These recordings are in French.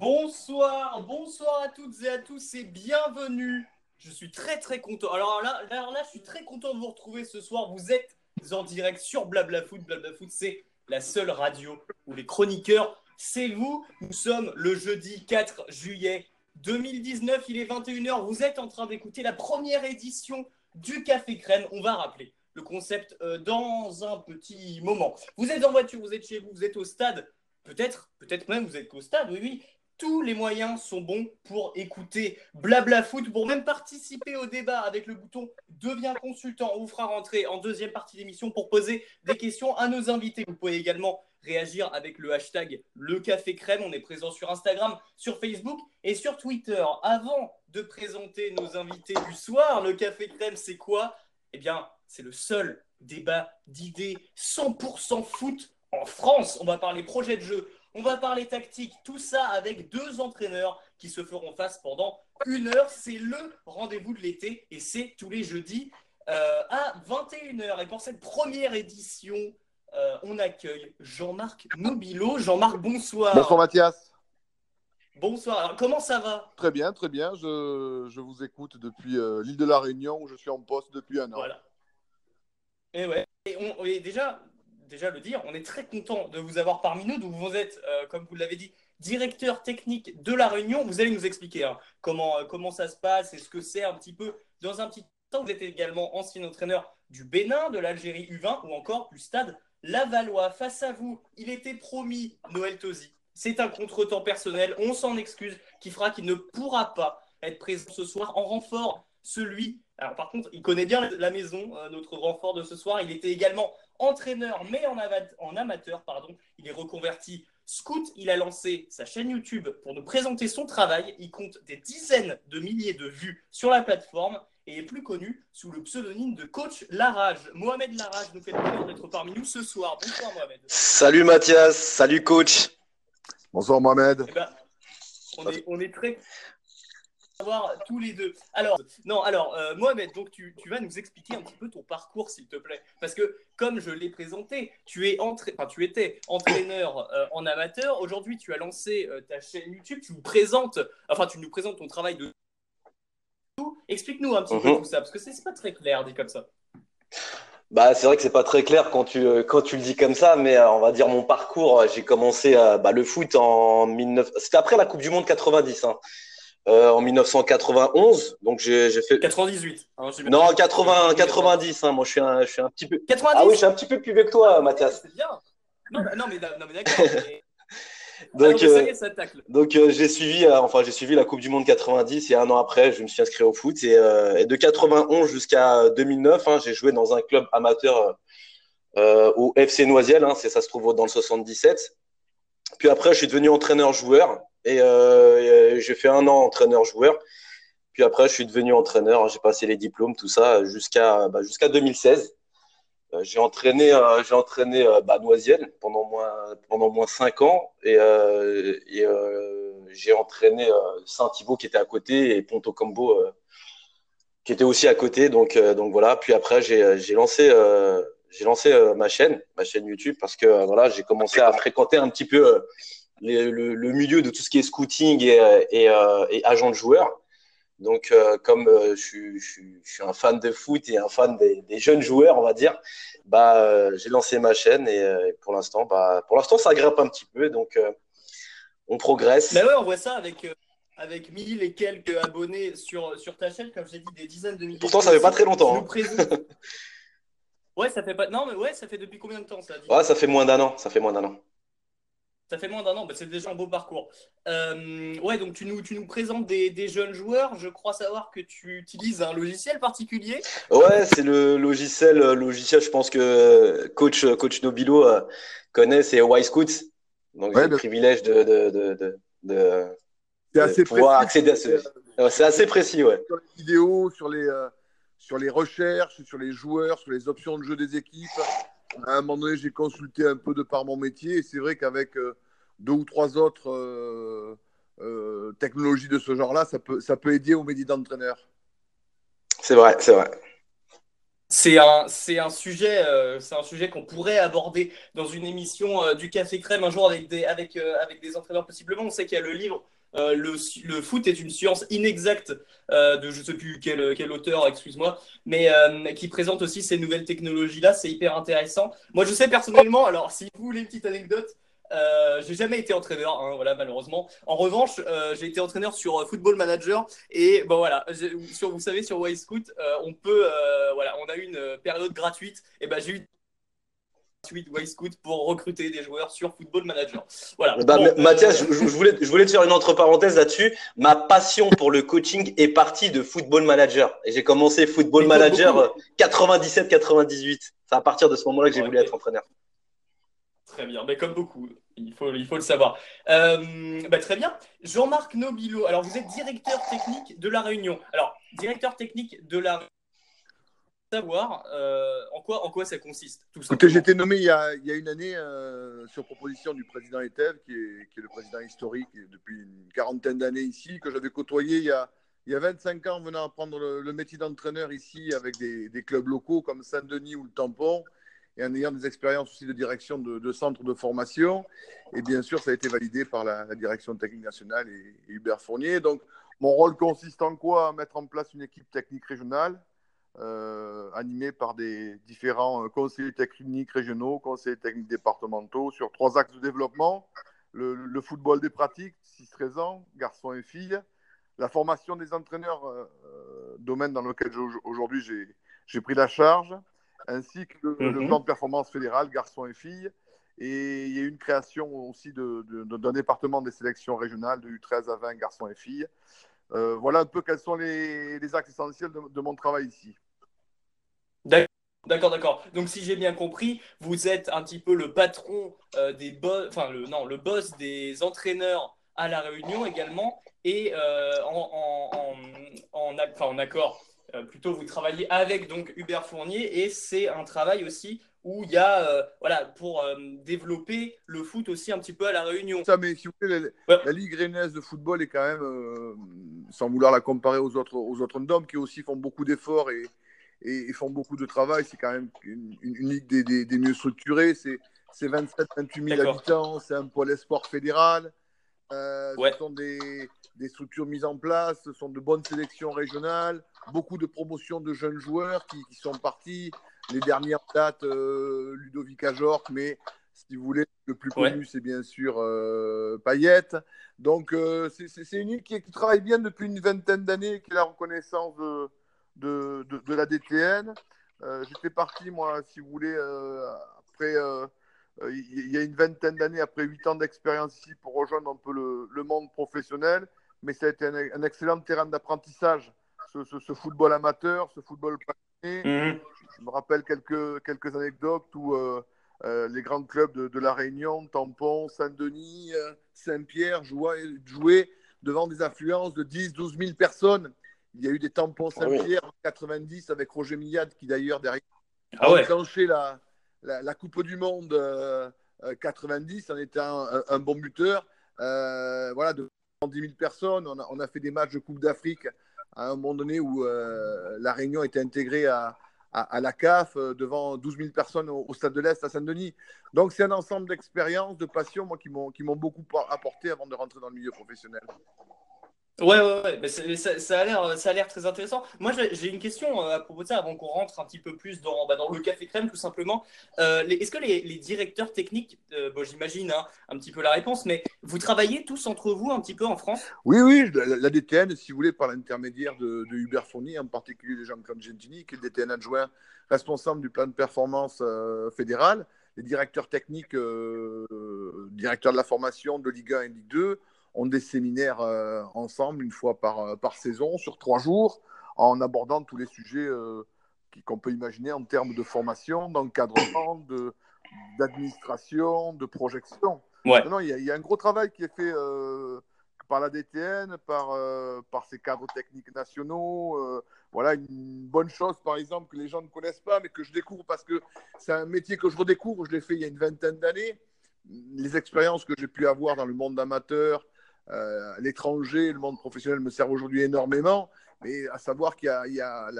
Bonsoir, bonsoir à toutes et à tous et bienvenue. Je suis très très content. Alors là, là, je suis très content de vous retrouver ce soir. Vous êtes en direct sur Blabla Foot. Blabla Foot, c'est la seule radio où les chroniqueurs, c'est vous. Nous sommes le jeudi 4 juillet 2019. Il est 21h. Vous êtes en train d'écouter la première édition du Café Crème. On va rappeler le concept euh, dans un petit moment. Vous êtes en voiture, vous êtes chez vous, vous êtes au stade. Peut-être, peut-être même vous êtes au stade, oui, oui. Tous les moyens sont bons pour écouter Blabla Foot, pour même participer au débat avec le bouton Deviens consultant. On vous fera rentrer en deuxième partie d'émission pour poser des questions à nos invités. Vous pouvez également réagir avec le hashtag Le Café Crème. On est présent sur Instagram, sur Facebook et sur Twitter. Avant de présenter nos invités du soir, le Café Crème, c'est quoi? Eh bien, c'est le seul débat d'idées 100% foot en France. On va parler projet de jeu, on va parler tactique, tout ça avec deux entraîneurs qui se feront face pendant une heure. C'est le rendez-vous de l'été et c'est tous les jeudis euh, à 21h. Et pour cette première édition, euh, on accueille Jean-Marc Nobilo. Jean-Marc, bonsoir. Bonsoir Mathias. Bonsoir. Alors, comment ça va? Très bien, très bien. Je, vous écoute depuis euh, l'île de la Réunion où je suis en poste depuis un an. Voilà. Et ouais. Et on, déjà, déjà le dire, on est très content de vous avoir parmi nous. Donc vous êtes, euh, comme vous l'avez dit, directeur technique de la Réunion. Vous allez nous expliquer hein, comment, euh, comment ça se passe et ce que c'est un petit peu dans un petit temps. Vous êtes également ancien entraîneur du Bénin, de l'Algérie U20 ou encore du stade Lavallois. Face à vous, il était promis Noël Tosi. C'est un contretemps personnel, on s'en excuse, qui fera qu'il ne pourra pas être présent ce soir en renfort celui. Alors par contre, il connaît bien la maison, euh, notre renfort de ce soir. Il était également entraîneur, mais en, en amateur, pardon. Il est reconverti scout. Il a lancé sa chaîne YouTube pour nous présenter son travail. Il compte des dizaines de milliers de vues sur la plateforme et est plus connu sous le pseudonyme de coach Larage. Mohamed Larage nous fait le plaisir d'être parmi nous ce soir. Bonsoir Mohamed. Salut Mathias, salut coach. Bonsoir Mohamed. Eh ben, on, est, on est très tous les deux. Alors, non, alors, euh, Mohamed, donc tu, tu, vas nous expliquer un petit peu ton parcours, s'il te plaît. Parce que, comme je l'ai présenté, tu, es entra... enfin, tu étais entraîneur euh, en amateur. Aujourd'hui, tu as lancé euh, ta chaîne YouTube. Tu nous présentes, enfin, tu nous présentes ton travail de. Explique-nous un petit peu mhm. tout ça, parce que c'est pas très clair dit comme ça. Bah, c'est vrai que c'est pas très clair quand tu, quand tu le dis comme ça, mais on va dire mon parcours. J'ai commencé bah, le foot en 19. C'était après la Coupe du Monde 90. Hein. Euh, en 1991. Donc j'ai fait 98. Hein, non, 80, 90. Hein, moi, je suis un, je suis un petit peu. 90 ah oui, je suis un petit peu plus vieux que toi, Mathias. C'est bien. Non, non, mais, non, mais d'accord. donc, euh, donc euh, j'ai suivi, enfin j'ai suivi la Coupe du Monde 90 et un an après, je me suis inscrit au foot et, et de 91 jusqu'à 2009, hein, j'ai joué dans un club amateur au FC Noisiel, hein, ça se trouve dans le 77. Puis après, je suis devenu entraîneur-joueur euh, et j'ai fait un an entraîneur-joueur. Puis après, je suis devenu entraîneur. J'ai passé les diplômes, tout ça, jusqu'à bah, jusqu'à 2016. Euh, j'ai entraîné, euh, j'ai entraîné bah, Noisiel pendant moins, pendant moins 5 ans. Et, et j'ai entraîné Saint-Thibault qui était à côté et Ponto Combo qui était aussi à côté. Donc, donc voilà. Puis après, j'ai lancé, j'ai lancé ma chaîne, ma chaîne YouTube, parce que voilà, j'ai commencé à fréquenter un petit peu le, milieu de tout ce qui est scouting et, euh, agent de joueurs. Donc, euh, comme euh, je, suis un fan de foot et un fan des, jeunes joueurs, on va dire, bah, j'ai lancé ma chaîne et, pour l'instant, bah, pour l'instant, ça grimpe un petit peu. Donc, on progresse. Mais ouais, on voit ça avec avec 1000 et quelques abonnés sur, sur ta chaîne, comme j'ai dit, des dizaines de milliers. Pourtant, ça fait pas très longtemps. Hein. ouais, ça fait pas. Non, mais ouais, ça fait depuis combien de temps ça Ouais, ça fait moins d'un an. Ça fait moins d'un an. Ça fait moins d'un an, c'est déjà un beau parcours. Euh, ouais, donc tu nous, tu nous présentes des, jeunes joueurs. Je crois savoir que tu utilises un logiciel particulier. Ouais, c'est le logiciel, logiciel, je pense que coach, coach Nobilo euh, connaît, c'est Y-Scouts. Donc j'ai le privilège de, de, de, assez pouvoir accéder à ce. C'est assez précis, ouais. Sur les vidéos, sur les, euh, sur les recherches, sur les joueurs, sur les options de jeu des équipes à un moment donné, j'ai consulté un peu de par mon métier et c'est vrai qu'avec euh, deux ou trois autres euh, euh, technologies de ce genre-là, ça peut, ça peut aider au métier d'entraîneur. C'est vrai, c'est vrai. C'est un, c'est un sujet, euh, c'est un sujet qu'on pourrait aborder dans une émission euh, du Café Crème un jour avec des, avec, euh, avec des entraîneurs possiblement. On sait qu'il y a le livre le, le, foot est une science inexacte de je ne sais plus quel, quel auteur, excuse-moi, mais qui présente aussi ces nouvelles technologies-là. C'est hyper intéressant. Moi, je sais personnellement, alors si vous voulez une petite anecdote, euh, j'ai jamais été entraîneur, hein, voilà, malheureusement. En revanche, euh, j'ai été entraîneur sur euh, Football Manager et bon voilà, sur, vous savez sur Y-Scout, on peut, voilà, on a eu une période gratuite et ben j'ai eu pour recruter des joueurs sur Football Manager. Voilà. Bah, Mathias, je, voulais, je voulais te faire une entre parenthèses là-dessus. Ma passion pour le coaching est partie de Football Manager et j'ai commencé Football Manager 97-98. C'est à partir de ce moment-là que j'ai voulu être entraîneur. Très bien, mais comme beaucoup, il faut, il faut le savoir. Euh, bah, très bien. Jean-Marc Nobilo, alors vous êtes directeur technique de La Réunion. Alors, directeur technique de La Réunion, savoir euh, en, quoi, en quoi ça consiste tout J'ai été nommé il y, a, il y a une année euh, sur proposition du président Etev, qui est, qui est, le président historique depuis une quarantaine d'années ici, que j'avais côtoyé il y, a, il y a 25 ans venant apprendre le, le métier d'entraîneur ici avec des, des, clubs locaux comme Saint-Denis ou le Tampon et en ayant des expériences aussi de direction de, centres de formation. Et bien sûr, ça a été validé par la, direction technique nationale et, Hubert Fournier. Donc, mon rôle consiste en quoi? À mettre en place une équipe technique régionale, euh, animée par des différents euh, conseillers techniques régionaux, conseillers techniques départementaux, sur trois axes de développement. Le, football des pratiques, 6-13 ans, garçons et filles. La formation des entraîneurs, euh, domaine dans lequel aujourd'hui j'ai pris la charge ainsi que le, mhm. plan de performance fédéral, garçons et filles. Et il y a eu une création aussi d'un département des sélections régionales de U13 à 20 garçons et filles. Euh, voilà un peu quels sont les, axes essentiels de, mon travail ici. D'accord, d'accord. Donc si j'ai bien compris, vous êtes un petit peu le patron euh, des boss, enfin le non, le boss des entraîneurs à la Réunion également, et euh, en, en, en, accord plutôt vous travaillez avec donc Hubert Fournier et c'est un travail aussi où il y a euh, voilà pour euh, développer le foot aussi un petit peu à la Réunion. Ça, mais si vous voulez, la, Ligue rennaise de football est quand même, sans vouloir la comparer aux autres aux autres qui aussi font beaucoup d'efforts et, et, font beaucoup de travail, c'est quand même une, ligue des, des, mieux structurées. C'est 27-28 000 habitants, c'est un pôle sport fédéral. Ce sont des, des structures mises en place, ce sont de bonnes sélections régionales beaucoup de promotions de jeunes joueurs qui, sont partis. Les dernières dates, euh, Ludovic Ajorc, mais si vous voulez, le plus connu, c'est bien sûr euh, Payette. Donc, euh, c'est une île qui, travaille bien depuis une vingtaine d'années, qui a la reconnaissance de, de, de, la DTN. J'étais parti, moi, si vous voulez, après, il y a une vingtaine d'années, après huit ans d'expérience ici, pour rejoindre un peu le, le, monde professionnel. Mais ça a été un, un excellent terrain d'apprentissage ce, football amateur, ce football Mhm. Je me rappelle quelques, quelques anecdotes où euh, euh, les grands clubs de, La Réunion, Tampon, Saint-Denis, euh, Saint-Pierre jouaient, jouaient, devant des affluences de 10, 12 000 personnes. Il y a eu des tampons ah Saint-Pierre en 90 avec Roger Millade qui d'ailleurs derrière ah a enclenché la, la, Coupe du Monde 90 en étant un, bon buteur. voilà, de 10 000 personnes. On a, on a, fait des matchs de Coupe d'Afrique à un moment donné où euh, la Réunion était intégrée à, la CAF euh, devant 12 000 personnes au, Stade de l'Est à Saint-Denis. Donc c'est un ensemble d'expériences, de passions moi, qui m'ont beaucoup apporté avant de rentrer dans le milieu professionnel. Ouais, ouais, ça, a l'air, très intéressant. Moi, j'ai une question euh, à propos de ça avant qu'on rentre un petit peu plus dans, bah, le café crème, tout simplement. Euh, est-ce que les, directeurs techniques, euh, bon, j'imagine hein, un petit peu la réponse, mais vous travaillez tous entre vous un petit peu en France? Oui, oui. La, DTN, si vous voulez, par l'intermédiaire de, Hubert Fournier, en particulier les Jean-Claude Gentini, qui est le DTN adjoint responsable du plan de performance fédéral, les directeurs techniques, directeurs de la formation de Ligue 1 et Ligue 2 ont des séminaires euh, ensemble une fois par, euh, par saison sur trois jours en abordant tous les sujets euh, qu'on peut imaginer en termes de formation, d'encadrement, d'administration, de, projection. Ouais. il, y a, un gros travail qui est fait par la DTN, par, par ses cadres techniques nationaux. voilà, une bonne chose, par exemple, que les gens ne connaissent pas, mais que je découvre parce que c'est un métier que je redécouvre. Je l'ai fait il y a une vingtaine d'années. Les expériences que j'ai pu avoir dans le monde amateur, l'étranger, le monde professionnel me sert aujourd'hui énormément, mais à savoir qu'il y a,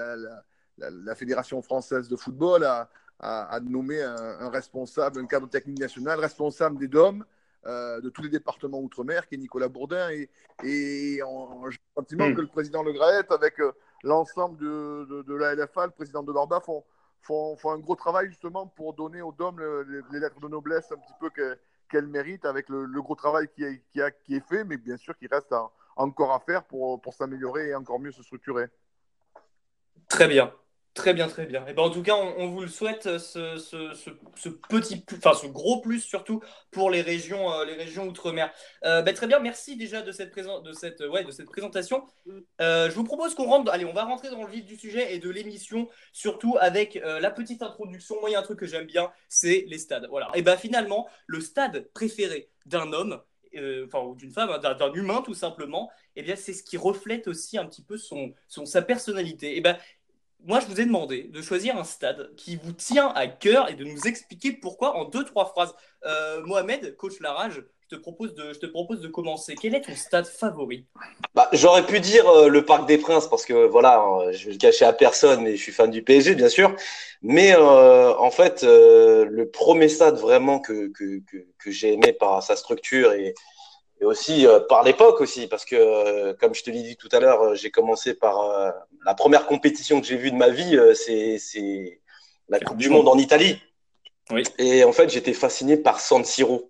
la, Fédération française de football a, a, nommé un, responsable, un cadre technique national, responsable des DOM de tous les départements outre-mer, qui est Nicolas Bourdin. Et, et j'ai le sentiment hmm. que le président Le Graët, avec l'ensemble de, de, la LFA, le président de l'ORBA, font, font, font, un gros travail justement pour donner aux DOM les, lettres de noblesse un petit peu qu'elles méritent avec le, gros travail qui est, a, qui est, fait, mais bien sûr qu'il reste encore à faire pour, pour s'améliorer et encore mieux se structurer. Très bien. Très bien, très bien. Et ben en tout cas, on, vous le souhaite, euh, ce, ce, ce, petit, enfin ce gros plus surtout pour les régions, euh, les régions outre-mer. Euh, ben, très bien, merci déjà de cette, de cette, ouais, de cette présentation. je vous propose qu'on rentre, allez, on va rentrer dans le vif du sujet et de l'émission, surtout avec la petite introduction. Moi, il y a un truc que j'aime bien, c'est les stades. Voilà. Et ben finalement, le stade préféré d'un homme, enfin ou d'une femme, hein, d'un humain tout simplement, et eh bien c'est ce qui reflète aussi un petit peu son, son sa personnalité. Et ben moi, je vous ai demandé de choisir un stade qui vous tient à cœur et de nous expliquer pourquoi en deux, trois phrases. Euh, Mohamed, coach Larage, je te, propose de, je te propose de commencer. Quel est ton stade favori? Bah, J'aurais pu dire euh, le Parc des Princes parce que voilà, hein, je vais le cacher à personne, mais je suis fan du PSG, bien sûr. Mais euh, en fait, le premier stade vraiment que, que, que, que j'ai aimé par sa structure et, et aussi euh, par l'époque aussi, parce que euh, comme je te l'ai dit tout à l'heure, euh, j'ai commencé par la première compétition que j'ai vue de ma vie, c'est la Coupe du Monde en Italie. Oui. Et en fait, j'étais fasciné par San Siro.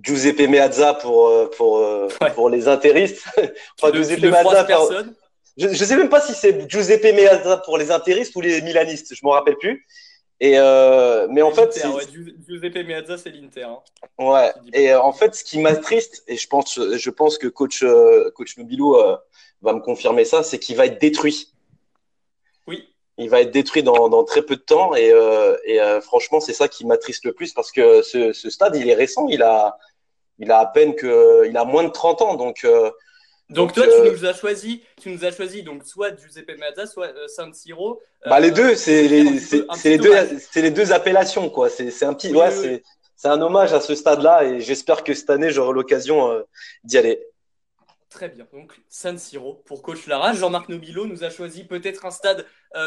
Giuseppe Meazza pour, pour, pour les intéristes. enfin, Giuseppe Meazza Je ne sais même pas si c'est Giuseppe Meazza pour les intéristes ou les milanistes, je ne me rappelle plus. Et euh, mais en fait, ouais, Giuseppe Meazza, c'est l'Inter. Hein. Ouais. Et euh, en fait, ce qui m'attriste, et je pense, je pense que coach euh, coach Nobilo euh, va me confirmer ça, c'est qu'il va être détruit. Oui. Il va être détruit dans, dans très peu de temps, et, et franchement, c'est ça qui m'attriste le plus parce que ce, ce, stade, il est récent, il a, il a à peine que, il a moins de 30 ans, donc donc, toi, tu euh, nous as choisi, tu nous as choisi donc soit Giuseppe Meazza, soit euh, San Siro. bah les deux, c'est les, c'est les deux, c'est les deux appellations quoi. C'est un petit, ouais, c'est c'est un hommage à ce stade-là et j'espère que cette année j'aurai l'occasion euh, d'y aller. Très bien. Donc San Siro pour coach Lara. Jean-Marc Nobilo nous a choisi peut-être un stade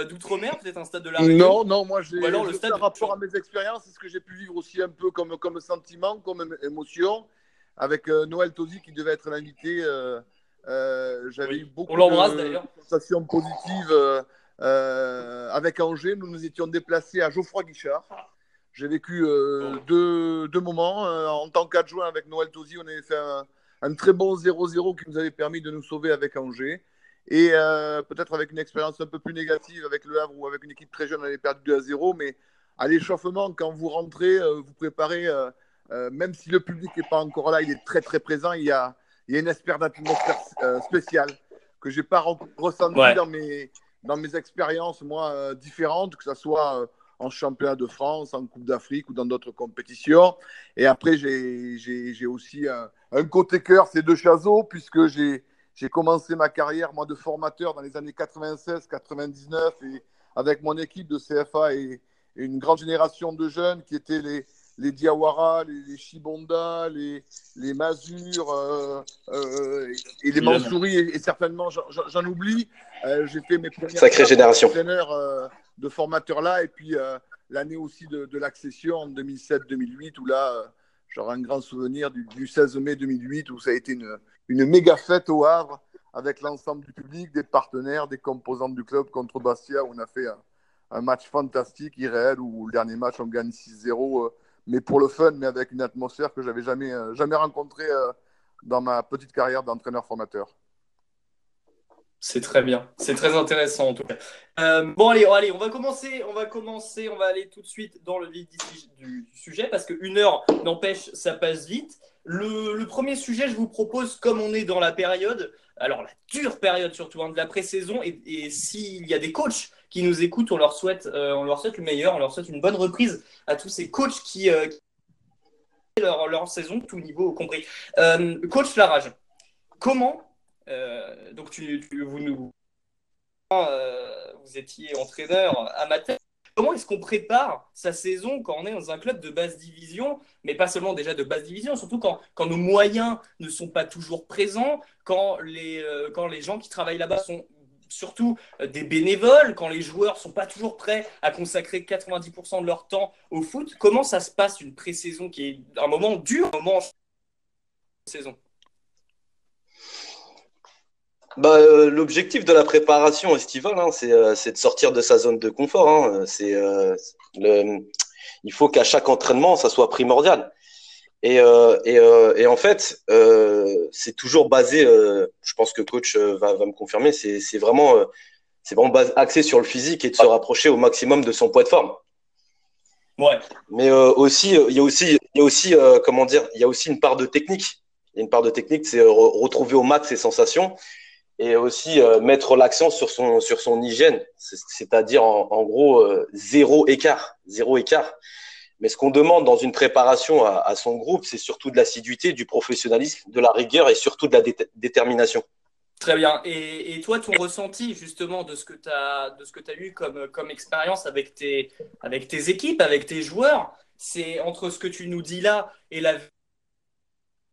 d'outre-mer, peut-être un stade de la Non, non, moi j'ai alors le stade rapport à mes expériences, c'est ce que j'ai pu vivre aussi un peu comme comme sentiment, comme émotion avec Noël Tosi qui devait être l'invité. Euh, j'avais eu beaucoup de sensations positives euh, euh, avec Angers. Nous nous étions déplacés à Geoffroy Guichard. J'ai vécu oh. deux, deux, moments. en tant qu'adjoint avec Noël Tosi, on avait fait un, très bon 0-0 qui nous avait permis de nous sauver avec Angers. Et peut-être avec une expérience un peu plus négative avec Le Havre ou avec une équipe très jeune, on avait perdu 2 à 0. Mais à l'échauffement, quand vous rentrez, vous préparez, même si le public n'est pas encore là, il est très très présent. Il y a, il y a une espèce d'atmosphère euh, spéciale que je n'ai pas ressenti dans, mes, dans mes expériences, moi, euh, différentes, que ce soit euh, en championnat de France, en Coupe d'Afrique ou dans d'autres compétitions. Et après, j'ai aussi un, côté cœur, c'est de Chazot, puisque j'ai commencé ma carrière, moi, de formateur dans les années 96-99, et avec mon équipe de CFA et, une grande génération de jeunes qui étaient les, les Diawara, les, Chibonda, les, les Mazur euh, euh, et les Mansouri, et, certainement j'en oublie. Euh, j'ai fait mes premières Sacrée génération. de formateurs là, et puis l'année aussi de, l'accession en 2007-2008, où là, j'aurai un grand souvenir du, 16 mai 2008, où ça a été une, une méga fête au Havre, avec l'ensemble du public, des partenaires, des composants du club contre Bastia, où on a fait un, un match fantastique, irréel, où le dernier match, on gagne 6-0 mais pour le fun, mais avec une atmosphère que j'avais jamais, euh, jamais rencontrée euh, dans ma petite carrière d'entraîneur-formateur. C'est très bien, c'est très intéressant en tout cas. Euh, bon allez, on va commencer, on va commencer, on va aller tout de suite dans le vif du, sujet parce qu'une heure n'empêche, ça passe vite. Le, premier sujet, je vous propose, comme on est dans la période, alors la dure période surtout hein, de la pré-saison, et s'il y a des coachs qui nous écoutent, on leur souhaite, euh, on leur souhaite le meilleur, on leur souhaite une bonne reprise à tous ces coachs qui, euh, leur, leur, saison, tout niveau compris. Euh, coach Larage, comment donc tu, vous nous vous étiez entraîneur amateur. Comment est-ce qu'on prépare sa saison quand on est dans un club de basse division, mais pas seulement déjà de basse division, surtout quand, quand nos moyens ne sont pas toujours présents, quand les, quand les gens qui travaillent là-bas sont surtout des bénévoles, quand les joueurs sont pas toujours prêts à consacrer 90% de leur temps au foot. Comment ça se passe une pré-saison qui est un moment dur, un moment saison? Bah, euh, L'objectif de la préparation estivale, hein, euh, c'est de sortir de sa zone de confort. Hein. Euh, il faut qu'à chaque entraînement, ça soit primordial. Et, et, et en fait, c'est toujours basé, je pense que coach va, va me confirmer, c'est vraiment, c'est vraiment axé sur le physique et de se rapprocher au maximum de son poids de forme. Ouais. Mais aussi, il y a aussi, il y a aussi comment dire, il y a aussi une part de technique. Il y a une part de technique, c'est retrouver au max ses sensations et aussi euh, mettre l'accent sur son, sur son hygiène, c'est-à-dire en, gros euh, zéro écart, zéro écart. Mais ce qu'on demande dans une préparation à, son groupe, c'est surtout de l'assiduité, du professionnalisme, de la rigueur et surtout de la détermination. Très bien. Et, toi, ton ressenti justement de ce que tu as, as eu comme, expérience avec tes équipes, avec tes joueurs, c'est entre ce que tu nous dis là et la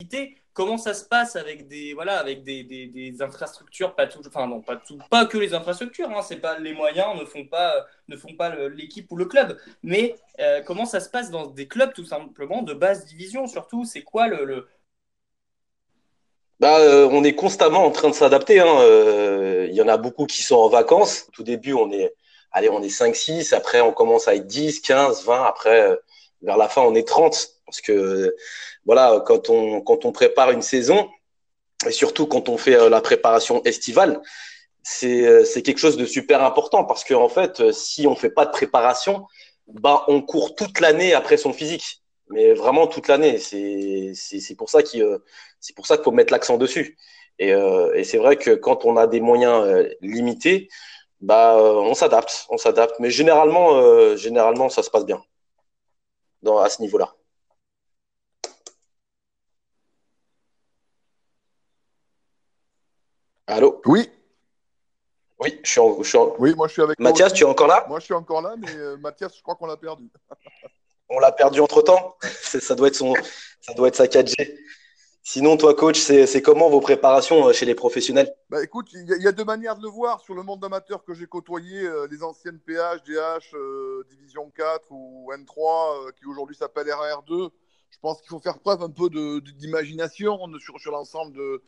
vérité, comment ça se passe avec des voilà avec des, des, infrastructures pas tout enfin non pas tout pas que les infrastructures hein, c'est pas les moyens ne font pas ne font pas l'équipe ou le club mais euh, comment ça se passe dans des clubs tout simplement de basse division surtout c'est quoi le, Bah, euh, on est constamment en train de s'adapter. Hein. Euh, il y en a beaucoup qui sont en vacances. Au tout début, on est, allez, on est 5-6. Après, on commence à être 10, 15, 20. Après, vers la fin, on est 30. Parce que voilà, quand on, quand on prépare une saison, et surtout quand on fait euh, la préparation estivale, euh, c'est quelque chose de super important parce qu'en en fait, euh, si on fait pas de préparation, bah, on court toute l'année après son physique. Mais vraiment toute l'année. C'est pour ça qu'il faut mettre l'accent dessus. Et, et c'est vrai que quand on a des moyens limités, bah, on s'adapte. On s'adapte. Mais généralement, généralement, ça se passe bien à ce niveau-là. Allô? Oui. Oui, je suis, en, je Oui, moi je suis avec Mathias, tu es encore là? Moi je suis encore là, mais euh, Mathias, je crois qu'on l'a perdu. On l'a perdu entre temps ça doit, être son, ça doit être sa 4G. Sinon, toi, coach, c'est comment vos préparations euh, chez les professionnels? Bah, Écoute, il y, a deux manières de le voir. Sur le monde amateur que j'ai côtoyé, euh, les anciennes PH, DH, Division 4 ou N3, qui aujourd'hui s'appelle RR2, je pense qu'il faut faire preuve un peu d'imagination sur, sur l'ensemble de,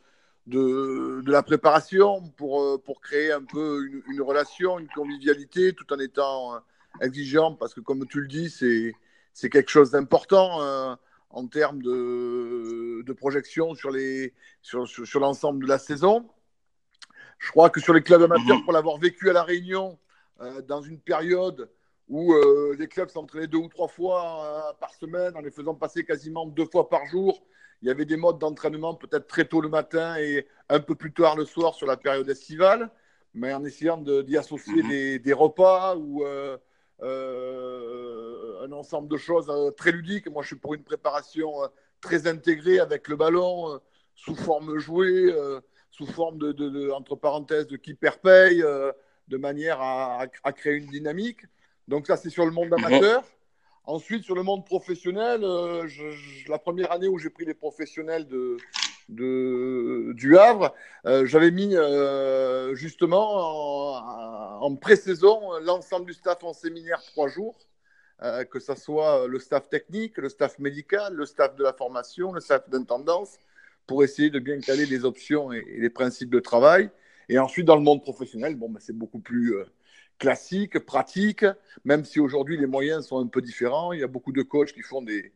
de, de, la préparation pour, euh, pour créer un peu une, une, relation, une convivialité, tout en étant euh, exigeant, parce que comme tu le dis, c'est quelque chose d'important euh, en termes de, de, projection sur l'ensemble sur, sur, sur de la saison. Je crois que sur les clubs amateurs, mhm. pour l'avoir vécu à La Réunion, dans une période où les clubs s'entraînaient deux ou trois fois par semaine, en les faisant passer quasiment deux fois par jour, il y avait des modes d'entraînement peut-être très tôt le matin et un peu plus tard le soir sur la période estivale, mais en essayant d'y associer mhm. des, repas ou euh, euh, un ensemble de choses euh, très ludiques. Moi, je suis pour une préparation très intégrée avec le ballon sous forme jouée, sous forme de, entre parenthèses, de qui perd paye, de manière à, créer une dynamique. Donc ça, c'est sur le monde amateur. Ensuite, sur le monde professionnel, euh, la première année où j'ai pris les professionnels de, du Havre, euh, j'avais mis euh, justement en, pré-saison l'ensemble du staff en séminaire trois jours, que ce soit le staff technique, le staff médical, le staff de la formation, le staff d'intendance, pour essayer de bien caler les options et, les principes de travail. Et ensuite, dans le monde professionnel, bon, ben, c'est beaucoup plus classique, pratique, même si aujourd'hui les moyens sont un peu différents. Il y a beaucoup de coachs qui font des,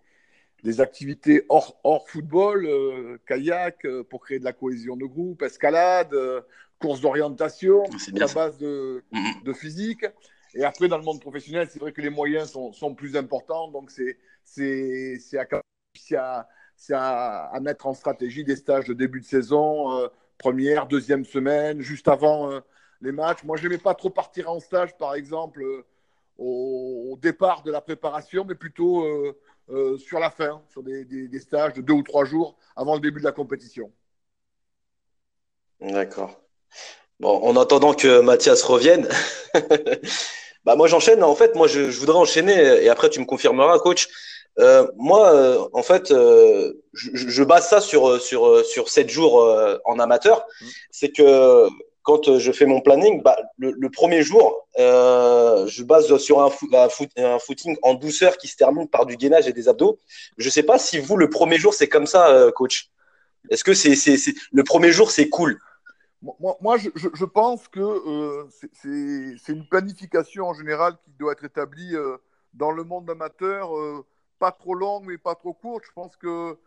des activités hors, hors football, euh, kayak euh, pour créer de la cohésion de groupe, escalade, euh, course d'orientation, à base de, mm-hmm. de, physique. Et après, dans le monde professionnel, c'est vrai que les moyens sont, sont plus importants. Donc, c'est à, à, à, mettre en stratégie des stages de début de saison, première, deuxième semaine, juste avant les matchs. Moi, je n'aimais pas trop partir en stage, par exemple, euh, au, départ de la préparation, mais plutôt euh, euh, sur la fin, sur des, stages de deux ou trois jours avant le début de la compétition. D'accord. Bon, en attendant que Mathias revienne, bah moi j'enchaîne. En fait, moi je, voudrais enchaîner et après tu me confirmeras, coach. moi, en fait, je, base ça sur sur sur sept jours en amateur. Mmh. C'est que quand je fais mon planning, bah, le, premier jour, je base sur un, footing en douceur qui se termine par du gainage et des abdos. Je ne sais pas si vous, le premier jour, c'est comme ça, coach. Est-ce que c'est, le premier jour, c'est cool? Moi, moi je, je, pense que euh, c'est une planification en général qui doit être établie euh, dans le monde amateur, euh, pas trop longue mais pas trop courte. Je pense que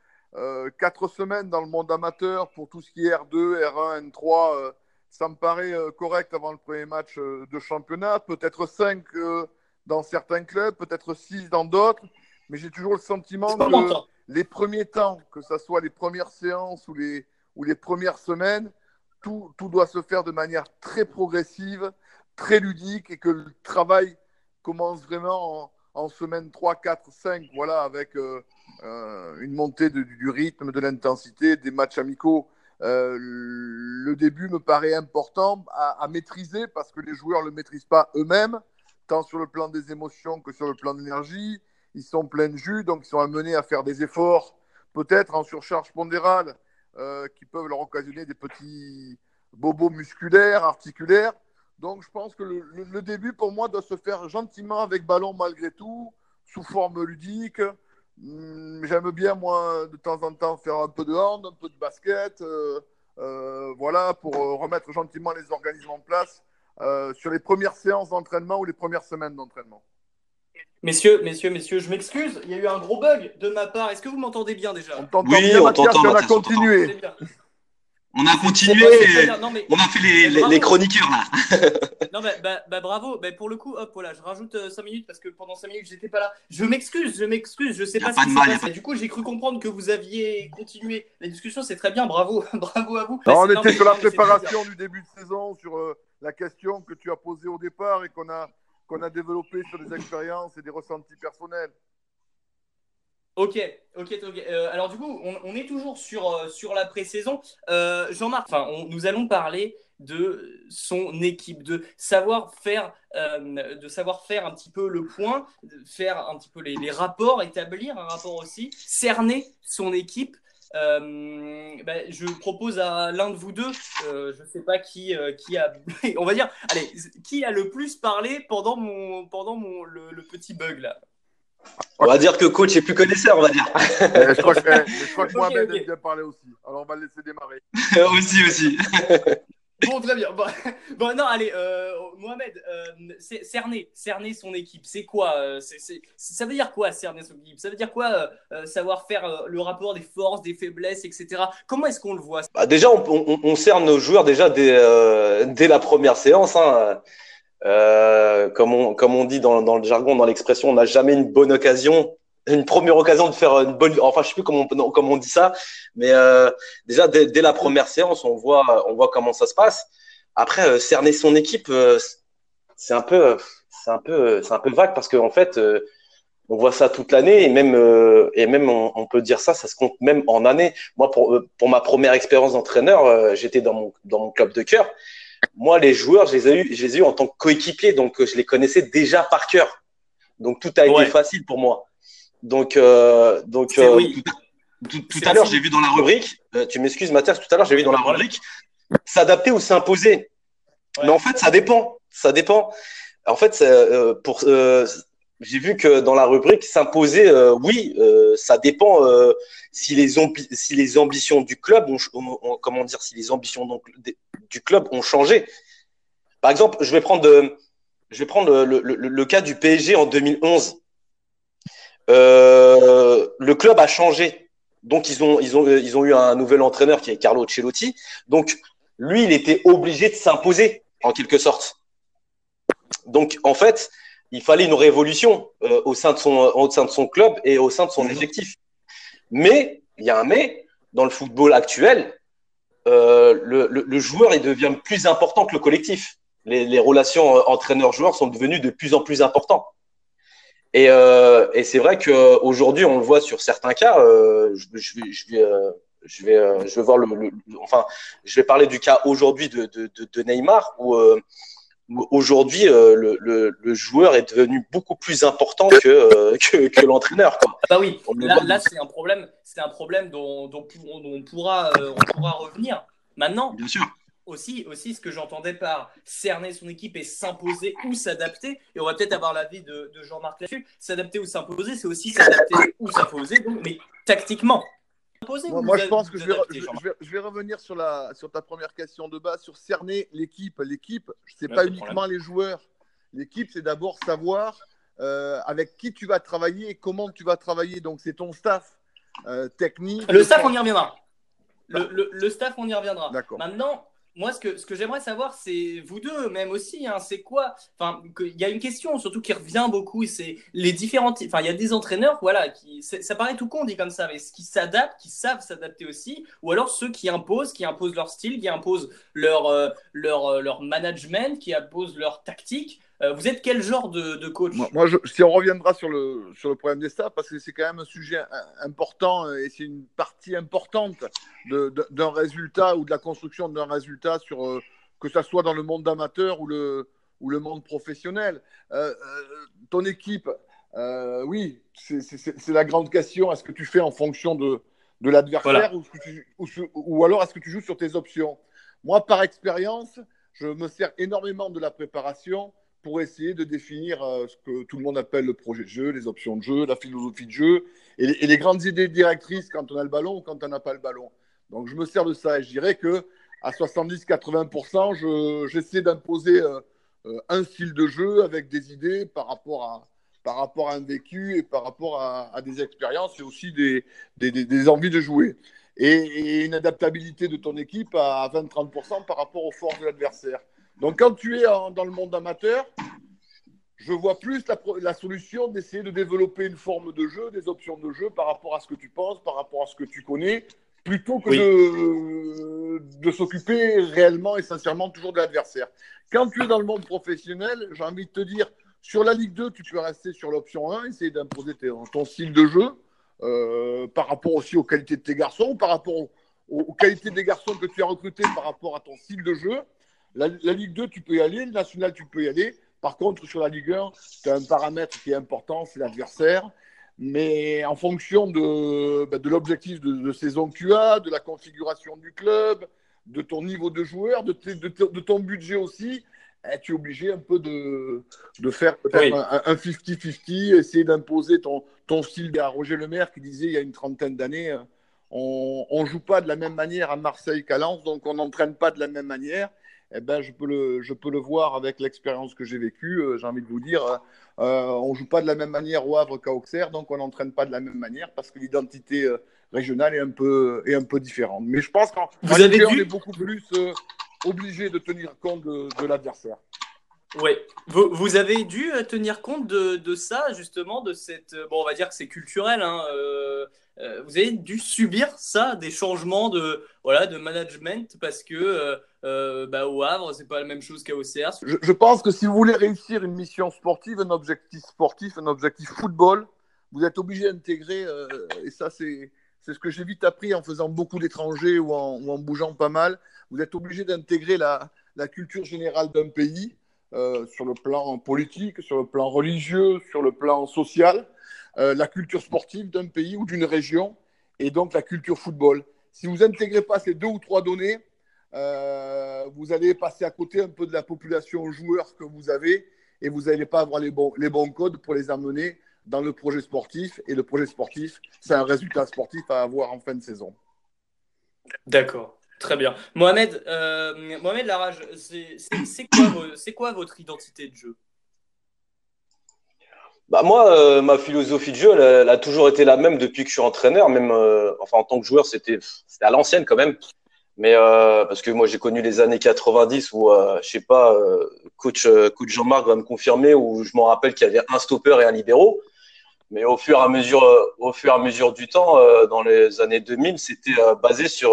quatre semaines dans le monde amateur pour tout ce qui est R2, R1, N3, ça me paraît correct avant le premier match de championnat. Peut-être cinq dans certains clubs, peut-être six dans d'autres. Mais j'ai toujours le sentiment que les premiers temps, que ce soit les premières séances ou les, ou les premières semaines, tout, tout, doit se faire de manière très progressive, très ludique et que le travail commence vraiment en, semaine 3, 4, 5, voilà, avec euh, euh, une montée du rythme, de l'intensité, des matchs amicaux. Euh, le début me paraît important à, maîtriser parce que les joueurs ne le maîtrisent pas eux-mêmes, tant sur le plan des émotions que sur le plan de l'énergie. Ils sont pleins de jus, donc ils sont amenés à faire des efforts, peut-être en surcharge pondérale, euh, qui peuvent leur occasionner des petits bobos musculaires, articulaires. Donc je pense que le, début pour moi doit se faire gentiment avec ballon malgré tout, sous forme ludique. Hmm, j'aime bien moi de temps en temps faire un peu de hand, un peu de basket, euh, euh, voilà, pour remettre gentiment les organismes en place sur les premières séances d'entraînement ou les premières semaines d'entraînement. Messieurs, messieurs, messieurs, je m'excuse, il y a eu un gros bug de ma part. Est-ce que vous m'entendez bien déjà? On t'entend oui, bien, on t'entend. On a continué. On a continué, on a fait les, les, chroniqueurs là. non, bah, bah, bah bravo. Bah, pour le coup, hop, voilà, je rajoute 5 euh, minutes parce que pendant 5 minutes, j'étais pas là. Je m'excuse, je m'excuse, je sais pas, ce qui s'est passé. Du coup, j'ai cru comprendre que vous aviez continué la discussion, c'est très bien, bravo, bravo à vous. on était sur la préparation du début de saison, sur euh, la question que tu as posée au départ et qu'on a qu'on a développé sur des expériences et des ressentis personnels. Ok, ok, ok. Euh, alors du coup, on, est toujours sur, euh, sur la pré-saison. Euh, Jean-Marc, nous allons parler de son équipe, de savoir faire, de savoir faire un petit peu le point, faire un petit peu les, rapports, établir un rapport aussi, cerner son équipe. Euh, bah, je propose à l'un de vous deux, euh, je ne sais pas qui, euh, qui a, on va dire, allez, qui a le plus parlé pendant mon, pendant mon, le, petit bug là. On va dire que coach est plus connaisseur, on va dire. je crois que, je crois que Mohamed aime bien parler aussi. Alors on va le laisser démarrer. aussi, aussi. Bon, très bien. Bon, non, allez, euh, Mohamed, euh, cerner, cerner son équipe, c'est quoi euh, Ça veut dire quoi, cerner son équipe? Ça veut dire quoi savoir faire le rapport des forces, des faiblesses, etc. Comment est-ce qu'on le voit? Bah, Déjà, on, cerne nos joueurs déjà dès, dès la première séance. Hein. Comme, on, comme on dit dans, dans le jargon, dans l'expression, on n'a jamais une bonne occasion une première occasion de faire une bonne. Enfin, je sais plus comment on, on dit ça, mais euh, déjà dès, dès, la première séance, on voit, on voit comment ça se passe. Après, euh, cerner son équipe, euh, c'est un peu, un un peu vague parce qu'en fait, euh, on voit ça toute l'année et même, et même on, on, peut dire ça, ça se compte même en année. Moi, pour, pour ma première expérience d'entraîneur, j'étais dans mon, dans mon club de cœur. Moi, les joueurs, je les ai eu, je les ai eu en tant que coéquipier, donc je les connaissais déjà par cœur. Donc tout a été facile pour moi. Donc, euh, donc euh, tout, à l'heure, j'ai vu dans la rubrique, euh, tu m'excuses Mathias, tout à l'heure, j'ai vu dans la rubrique, s'adapter ou s'imposer. Mais en fait, ça dépend. Ça dépend. En fait, pour, j'ai vu que dans la rubrique, s'imposer, oui, ça dépend si, les si les ambitions du club ont, comment dire, si les ambitions donc, du club ont changé. Par exemple, je vais prendre, je vais prendre le, le, le cas du PSG en 2011. Euh, le club a changé. Donc, ils ont, ils, ont, ils ont eu un nouvel entraîneur qui est Carlo Celotti. Donc, lui, il était obligé de s'imposer, en quelque sorte. Donc, en fait, il fallait une révolution euh, au, sein de son, au sein de son club et au sein de son effectif. Mais, il y a un mais, dans le football actuel, euh, le, le, joueur il devient plus important que le collectif. Les, les relations entraîneur-joueur sont devenues de plus en plus importantes. Et, euh, et c'est vrai qu'aujourd'hui, on le voit sur certains cas. Euh, je, je, vais, je, vais, euh, je, vais, euh, je vais voir le, le, enfin, je vais parler du cas aujourd'hui de, de, de, Neymar où, euh, aujourd'hui le, le, joueur est devenu beaucoup plus important que, que, que l'entraîneur. Ah bah oui, là, là c'est un problème, c'est un problème dont, dont, on pourra, on pourra revenir. Maintenant, Bien sûr aussi, aussi ce que j'entendais par cerner son équipe et s'imposer ou s'adapter, et on va peut-être avoir l'avis de, de Jean-Marc là-dessus, s'adapter ou s'imposer, c'est aussi s'adapter ou s'imposer, mais tactiquement. Moi, je pense que je vais, revenir sur, la, sur ta première question de base, sur cerner l'équipe. L'équipe, ce n'est pas uniquement les joueurs. L'équipe, c'est d'abord savoir euh, avec qui tu vas travailler et comment tu vas travailler. Donc, c'est ton staff euh, technique. Le staff, on y reviendra. Le, le, staff, on y reviendra. Maintenant, moi, ce que, ce que j'aimerais savoir, c'est vous deux, même aussi, hein, c'est quoi Enfin, il y a une question surtout qui revient beaucoup, c'est les différentes. Enfin, il y a des entraîneurs, voilà, qui. Ça paraît tout con dit comme ça, mais qui s'adaptent, qui savent s'adapter aussi, ou alors ceux qui imposent, qui imposent leur style, qui imposent leur, euh, leur, leur management, qui imposent leur tactique. Euh, vous êtes quel genre de, coach Moi, si on reviendra sur le, sur le problème des staffs, parce que c'est quand même un sujet important euh, et c'est une partie importante d'un résultat ou de la construction d'un résultat, sur, euh, que ce soit dans le monde amateur ou le, ou le monde professionnel. ton équipe, oui, c'est la grande question. Est-ce que tu fais en fonction de, de l'adversaire ou, ou, ou alors est-ce que tu joues sur tes options? Moi, par expérience, je me sers énormément de la préparation pour essayer de définir euh, ce que tout le monde appelle le projet de jeu, les options de jeu, la philosophie de jeu et les, grandes idées directrices quand on a le ballon ou quand on n'a pas le ballon. Donc je me sers de ça et je dirais que à 70-80%, j'essaie d'imposer euh, euh, un style de jeu avec des idées par rapport à, par rapport à un vécu et par rapport à, des expériences et aussi des, des, des, envies de jouer. Et, et, une adaptabilité de ton équipe à 20-30% par rapport aux forces de l'adversaire. Donc, quand tu es dans le monde amateur, je vois plus la, solution d'essayer de développer une forme de jeu, des options de jeu par rapport à ce que tu penses, par rapport à ce que tu connais, plutôt que de, s'occuper réellement et sincèrement toujours de l'adversaire. Quand tu es dans le monde professionnel, j'ai envie de te dire, sur la Ligue 2, tu peux rester sur l'option 1, essayer d'imposer ton style de jeu euh, par rapport aussi aux qualités de tes garçons, par rapport aux, aux, qualités des garçons que tu as recrutés par rapport à ton style de jeu. La, Ligue 2, tu peux y aller. Le National, tu peux y aller. Par contre, sur la Ligue 1, tu as un paramètre qui est important, c'est l'adversaire. Mais en fonction de, bah, de l'objectif de, saison que tu as, de la configuration du club, de ton niveau de joueur, de, de, ton budget aussi, eh, tu es obligé un peu de, de faire peut-être un 50-50, essayer d'imposer ton, ton style. Il y a Roger Lemaire qui disait il y a une trentaine d'années, on ne joue pas de la même manière à Marseille qu'à Lens, donc on n'entraîne pas de la même manière eh ben, je, peux le, je peux le voir avec l'expérience que j'ai vécue. Euh, j'ai envie de vous dire, euh, on ne joue pas de la même manière au Havre qu'à Auxerre, donc on n'entraîne pas de la même manière parce que l'identité euh, régionale est un, peu, est un peu différente. Mais je pense qu'en on est beaucoup plus obligé de tenir compte de, de l'adversaire. Oui, vous, vous, avez dû tenir compte de, de, ça, justement, de cette. Bon, on va dire que c'est culturel, hein, euh, vous avez dû subir ça, des changements de, voilà, de management parce que euh, euh, bah, au Havre, c'est pas la même chose qu'à OCR. Je, pense que si vous voulez réussir une mission sportive, un objectif sportif, un objectif football, vous êtes obligé d'intégrer, et ça c'est ce que j'ai vite appris en faisant beaucoup d'étrangers ou en, ou en, bougeant pas mal. Vous êtes obligé d'intégrer la, culture générale d'un pays sur le plan politique, sur le plan religieux, sur le plan social. Euh, la culture sportive d'un pays ou d'une région et donc la culture football. Si vous n'intégrez pas ces deux ou trois données, euh, vous allez passer à côté un peu de la population joueurs que vous avez et vous n'allez pas avoir les bons, les bons codes pour les amener dans le projet sportif. Et le projet sportif, c'est un résultat sportif à avoir en fin de saison. D'accord. Très bien. Mohamed, euh, Mohamed Larage, c'est quoi votre identité de jeu? Bah moi, euh, ma philosophie de jeu, elle, a toujours été la même depuis que je suis entraîneur. Même, euh, enfin, en tant que joueur, c'était à l'ancienne quand même. Mais euh, parce que moi, j'ai connu les années 90 où, je sais pas, coach, coach Jean-Marc va me confirmer où je m'en rappelle qu'il y avait un stopper et un libéraux. Mais au fur et à mesure, au fur et à mesure du temps, dans les années 2000, c'était basé sur,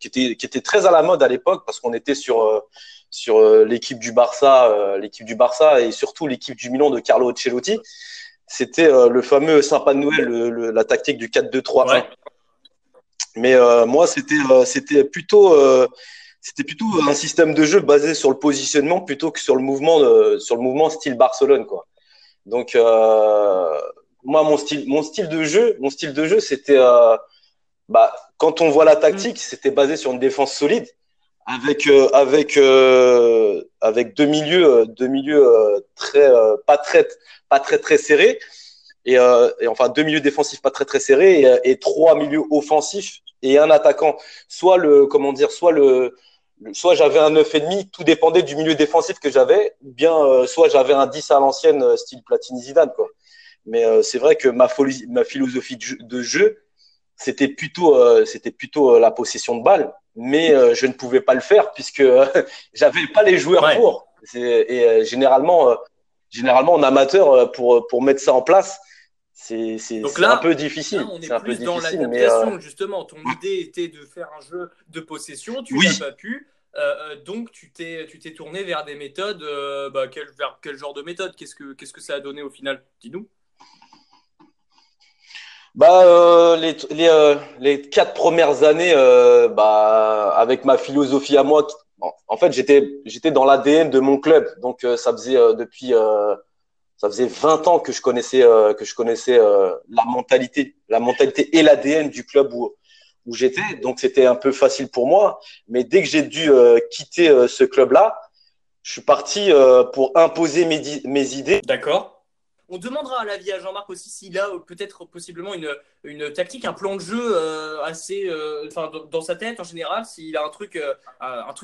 qui était, qui était très à la mode à l'époque parce qu'on était sur sur euh, l'équipe du Barça, euh, l'équipe du Barça et surtout l'équipe du Milan de Carlo Ancelotti. C'était euh, le fameux sympa de Noël, la tactique du 4-2-3-1. Mais moi, c'était c'était plutôt c'était plutôt un système de jeu basé sur le positionnement plutôt que sur le mouvement sur le mouvement style Barcelone quoi. Donc moi mon style mon style de jeu mon style de jeu c'était bah quand on voit la tactique c'était basé sur une défense solide avec avec avec deux milieux deux milieux très pas très pas très très serrés et, enfin deux milieux défensifs pas très très serrés et, et, trois milieux offensifs et un attaquant soit le comment dire soit le soit j'avais un 9,5, tout dépendait du milieu défensif que j'avais, ou bien euh, soit j'avais un 10 à l'ancienne, euh, style Platini Zidane. Quoi. Mais euh, c'est vrai que ma, ma philosophie de jeu, c'était plutôt, c'était plutôt la possession de balle, mais je ne pouvais pas le faire puisque j'avais pas les joueurs pour. Et généralement, généralement, en amateur, pour, pour mettre ça en place, c'est un peu difficile. Là, on est, plus dans l'adaptation, euh, justement. Ton idée était de faire un jeu de possession, tu n'as pas pu. Euh, euh, donc, tu t'es tourné vers des méthodes. bah, quel, vers quel genre de méthode? Qu'est-ce que Qu'est-ce que ça a donné au final? Dis-nous. Bah, les, les, les, quatre premières années, bah, avec ma philosophie à moi, en fait, j'étais dans l'ADN de mon club. Donc, ça faisait depuis ça faisait 20 ans que je connaissais euh, que je connaissais euh, la mentalité, la mentalité et l'ADN du club où où j'étais. Donc c'était un peu facile pour moi. Mais dès que j'ai dû euh, quitter ce club-là, je suis parti pour imposer mes, mes idées. D'accord. On demandera à l'avis à Jean-Marc aussi s'il a peut-être possiblement une, tactique, un plan de jeu assez, enfin dans sa tête en général, s'il a un truc,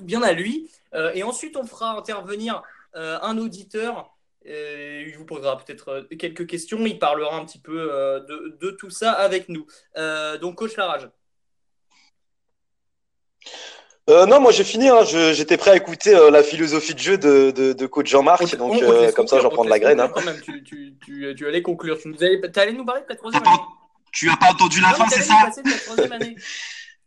bien à lui. et ensuite on fera intervenir un auditeur il vous posera peut-être euh, quelques questions. Il parlera un petit peu euh, de, tout ça avec nous. Euh, donc, coach Larage. Non, moi j'ai fini. Hein. J'étais prêt à écouter la philosophie de jeu de, coach Jean-Marc. Donc, comme ça, j'en prends de la graine. Hein. Quand même, tu, allais conclure. Tu allais nous parler de ta troisième année. Tu as pas entendu la fin, c'est ça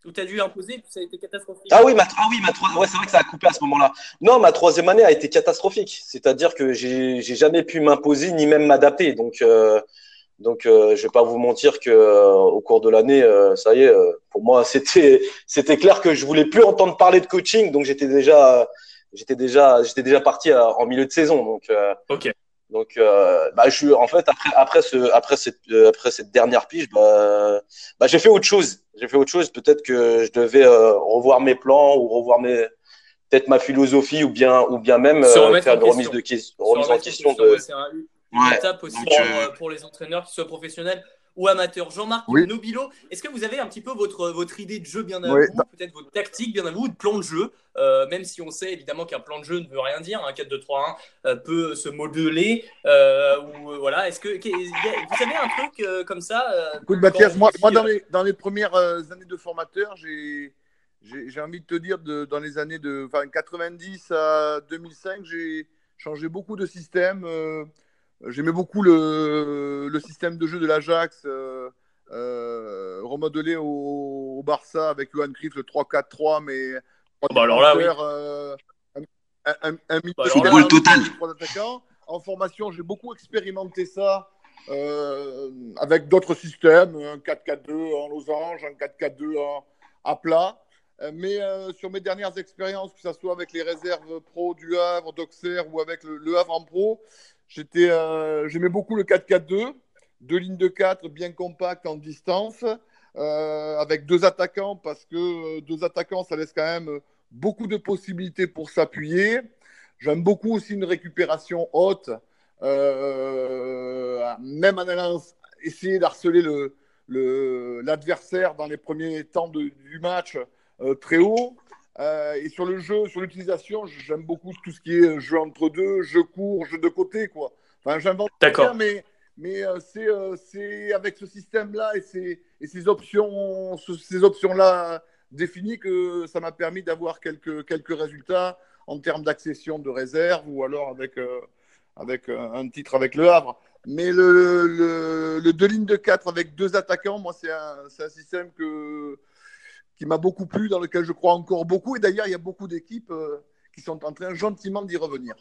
où tu as dû imposer, ça a été catastrophique. Ah oui, ma, ah oui, ma ouais, c'est vrai que ça a coupé à ce moment-là. Non, ma troisième année a été catastrophique. C'est-à-dire que j'ai jamais pu m'imposer ni même m'adapter. Donc, euh, donc euh, je vais pas vous mentir que euh, au cours de l'année, euh, ça y est, pour moi, c'était c'était clair que je voulais plus entendre parler de coaching. Donc j'étais déjà j'étais déjà j'étais déjà parti en milieu de saison. Donc, ok. Donc, euh, bah, je suis en fait après après ce après cette euh, après cette dernière pige, bah, bah, j'ai fait autre chose. J'ai fait autre chose. Peut-être que je devais euh, revoir mes plans ou revoir mes peut-être ma philosophie ou bien ou bien même faire une remise de remise en question de. Une étape aussi pour, pour, les entraîneurs qui soient professionnels ou amateur. Jean-Marc Nobilo, est-ce que vous avez un petit peu votre, votre idée de jeu bien à vous, peut-être votre tactique bien à vous, de plan de jeu, euh, même si on sait évidemment qu'un plan de jeu ne veut rien dire, un 4-2-3-1 euh, peut se modeler, euh, ou voilà, est-ce que vous avez un truc comme ça Écoute Mathias, moi, moi dans, les, dans les premières années de formateur, j'ai j'ai envie de te dire, de, dans les années de enfin, 90 à 2005, j'ai changé beaucoup de systèmes. J'aimais beaucoup le, le, système de jeu de l'Ajax, euh, euh, remodelé au, Barça avec Johan Cruyff, le 3-4-3, mais bah alors là, oui. euh, un, un, un bah football total. En formation, j'ai beaucoup expérimenté ça euh, avec d'autres systèmes, un 4-4-2 en losange, un 4-4-2 à plat. Mais euh, sur mes dernières expériences, que ce soit avec les réserves pro du Havre, d'Auxerre ou avec le, le Havre en pro, J'étais, euh, j'aimais beaucoup le 4-4-2, deux lignes de 4 bien compactes en distance, euh, avec deux attaquants, parce que euh, deux attaquants, ça laisse quand même beaucoup de possibilités pour s'appuyer. J'aime beaucoup aussi une récupération haute, même en allant essayer d'harceler le, l'adversaire dans les premiers temps du match très haut. Euh, et sur le jeu, sur l'utilisation, j'aime beaucoup tout ce qui est jeu entre deux, jeu court, jeu de côté, quoi. Enfin, j'invente rien, mais, mais euh, euh, c'est avec ce système-là et ces, et ces options, ces options-là définies que ça m'a permis d'avoir quelques, quelques résultats en termes d'accession de réserve ou alors avec, avec un titre avec le Havre. Mais le, le, le deux lignes de 4 avec deux attaquants, moi, c'est un, un système que qui m'a beaucoup plu, dans lequel je crois encore beaucoup. Et d'ailleurs, il y a beaucoup d'équipes euh, qui sont en train gentiment d'y revenir.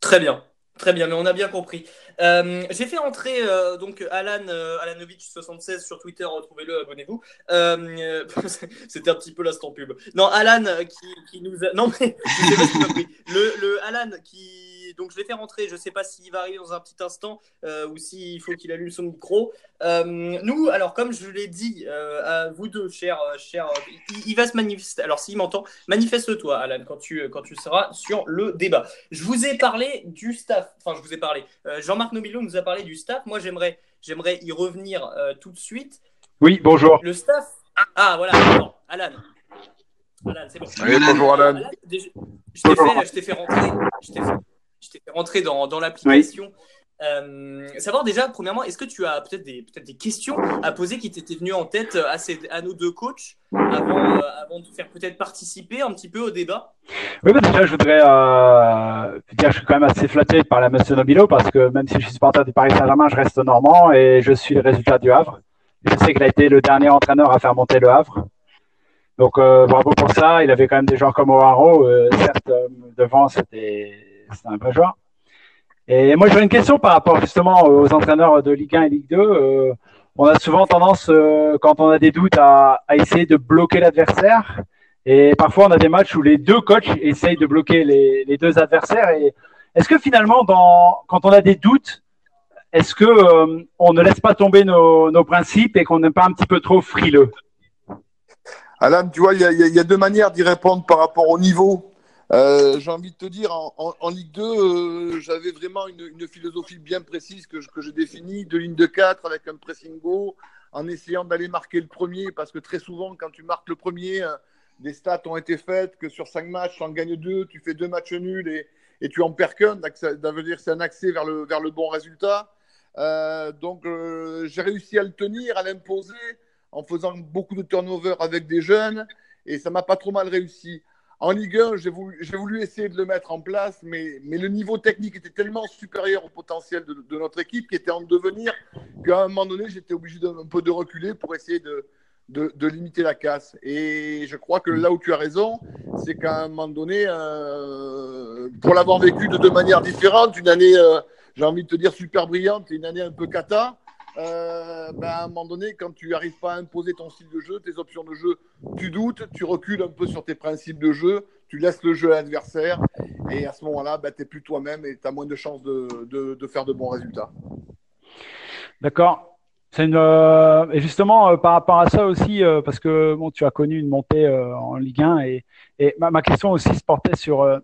Très bien. Très bien, mais on a bien compris. Euh, j'ai fait entrer euh, donc Alan Alanovic 76 sur Twitter, retrouvez-le, abonnez-vous. C'était un petit peu l'instant pub. Non, Alan qui, qui, nous a. Non, mais le, le Alan qui donc je l'ai fait rentrer. Je ne sais pas s'il va arriver dans un petit instant ou s'il faut qu'il allume son micro. nous, alors comme je l'ai dit à vous deux, chers, chers, il, va se manifester. Alors s'il m'entend, manifeste-toi, Alan, quand tu, quand tu seras sur le débat. Je vous ai parlé du staff. Enfin, je vous ai parlé. Jean-Marc Nobilo nous a parlé du staff. Moi, j'aimerais, j'aimerais y revenir tout de suite. Oui, bonjour. Le staff. Ah, voilà, Alan. Alan, c'est bon. bonjour, Alan. je t'ai fait, rentrer, je t'ai fait, rentrer dans, dans l'application. Euh, savoir déjà, premièrement, est-ce que tu as peut-être des, peut des questions à poser qui t'étaient venues en tête à, ces, à nos deux coachs avant, euh, avant de faire peut-être participer un petit peu au débat? Oui, bah déjà, je voudrais euh, dire que je suis quand même assez flatté par la Monsieur Nobilo parce que même si je suis supporter du Paris Saint-Germain, je reste normand et je suis le résultat du Havre. Je sais qu'il a été le dernier entraîneur à faire monter le Havre. Donc euh, bravo pour ça. Il avait quand même des joueurs comme O'Haro. Euh, certes, euh, devant, c'était un vrai joueur. Et moi, j'aurais une question par rapport justement aux entraîneurs de Ligue 1 et Ligue 2. on a souvent tendance, quand on a des doutes, à, essayer de bloquer l'adversaire. Et parfois, on a des matchs où les deux coachs essayent de bloquer les, deux adversaires. Et est-ce que finalement, quand on a des doutes, est-ce que euh, on ne laisse pas tomber nos, principes et qu'on n'est pas un petit peu trop frileux? Alain, tu vois, il y, a deux manières d'y répondre par rapport au niveau. Euh, j'ai envie de te dire, en, Ligue 2, euh, j'avais vraiment une, philosophie bien précise que, que j'ai définie, de ligne de 4 avec un pressing go, en essayant d'aller marquer le premier, parce que très souvent, quand tu marques le premier, des stats ont été faites, que sur 5 matchs, tu en gagnes 2, tu fais deux matchs nuls et, tu en perds qu'un. Ça veut dire que c'est un accès vers le, bon résultat. Euh, donc, euh, j'ai réussi à le tenir, à l'imposer en faisant beaucoup de turnover avec des jeunes et ça m'a pas trop mal réussi. En Ligue 1, j'ai voulu, essayer de le mettre en place, mais, le niveau technique était tellement supérieur au potentiel de, notre équipe qui était en devenir qu'à un moment donné, j'étais obligé d'un peu de reculer pour essayer de, limiter la casse. Et je crois que là où tu as raison, c'est qu'à un moment donné, euh, pour l'avoir vécu de deux manières différentes, une année j'ai envie de te dire, super brillante et une année un peu cata. Euh, ben, à un moment donné, quand tu n'arrives pas à imposer ton style de jeu, tes options de jeu, tu doutes, tu recules un peu sur tes principes de jeu, tu laisses le jeu à l'adversaire, et à ce moment-là, ben, tu n'es plus toi-même et tu as moins de chances de, faire de bons résultats. D'accord. Euh, et justement, euh, par rapport à ça aussi, parce que bon, tu as connu une montée en Ligue 1, et, ma, question aussi se portait sur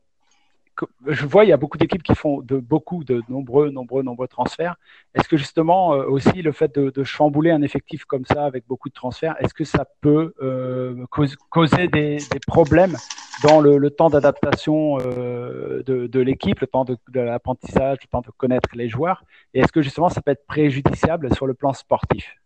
je vois, il y a beaucoup d'équipes qui font de beaucoup de nombreux, nombreux, nombreux transferts. Est-ce que justement euh, aussi le fait de, chambouler un effectif comme ça avec beaucoup de transferts, est-ce que ça peut euh, causer des, problèmes dans le, temps d'adaptation euh, de, l'équipe, le temps de, l'apprentissage, le temps de connaître les joueurs? Et est-ce que justement ça peut être préjudiciable sur le plan sportif?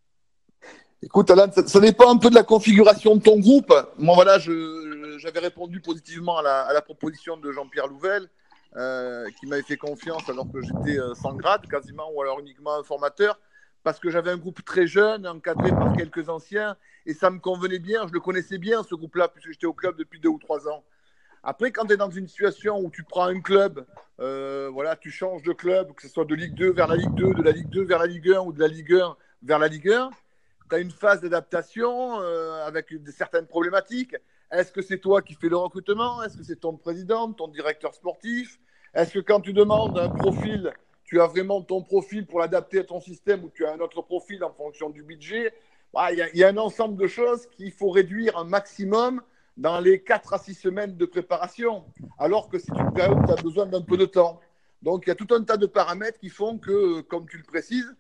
Écoute, Alan, ça, dépend un peu de la configuration de ton groupe. Moi, voilà, j'avais répondu positivement à la, proposition de Jean-Pierre Louvel, euh, qui m'avait fait confiance alors que j'étais euh, sans grade quasiment, ou alors uniquement un formateur, parce que j'avais un groupe très jeune, encadré par quelques anciens, et ça me convenait bien. Je le connaissais bien, ce groupe-là, puisque j'étais au club depuis deux ou trois ans. Après, quand tu es dans une situation où tu prends un club, euh, voilà, tu changes de club, que ce soit de Ligue 2 vers la Ligue 2, de la Ligue 2 vers la Ligue 1 ou de la Ligue 1 vers la Ligue 1, tu as une phase d'adaptation euh, avec certaines problématiques. Est-ce que c'est toi qui fais le recrutement? Est-ce que c'est ton président, ton directeur sportif? Est-ce que quand tu demandes un profil, tu as vraiment ton profil pour l'adapter à ton système ou tu as un autre profil en fonction du budget? Bah, Il y, a un ensemble de choses qu'il faut réduire un maximum dans les 4 à 6 semaines de préparation, alors que c'est une période où tu as besoin d'un peu de temps. Donc, il y a tout un tas de paramètres qui font que, comme tu le précises,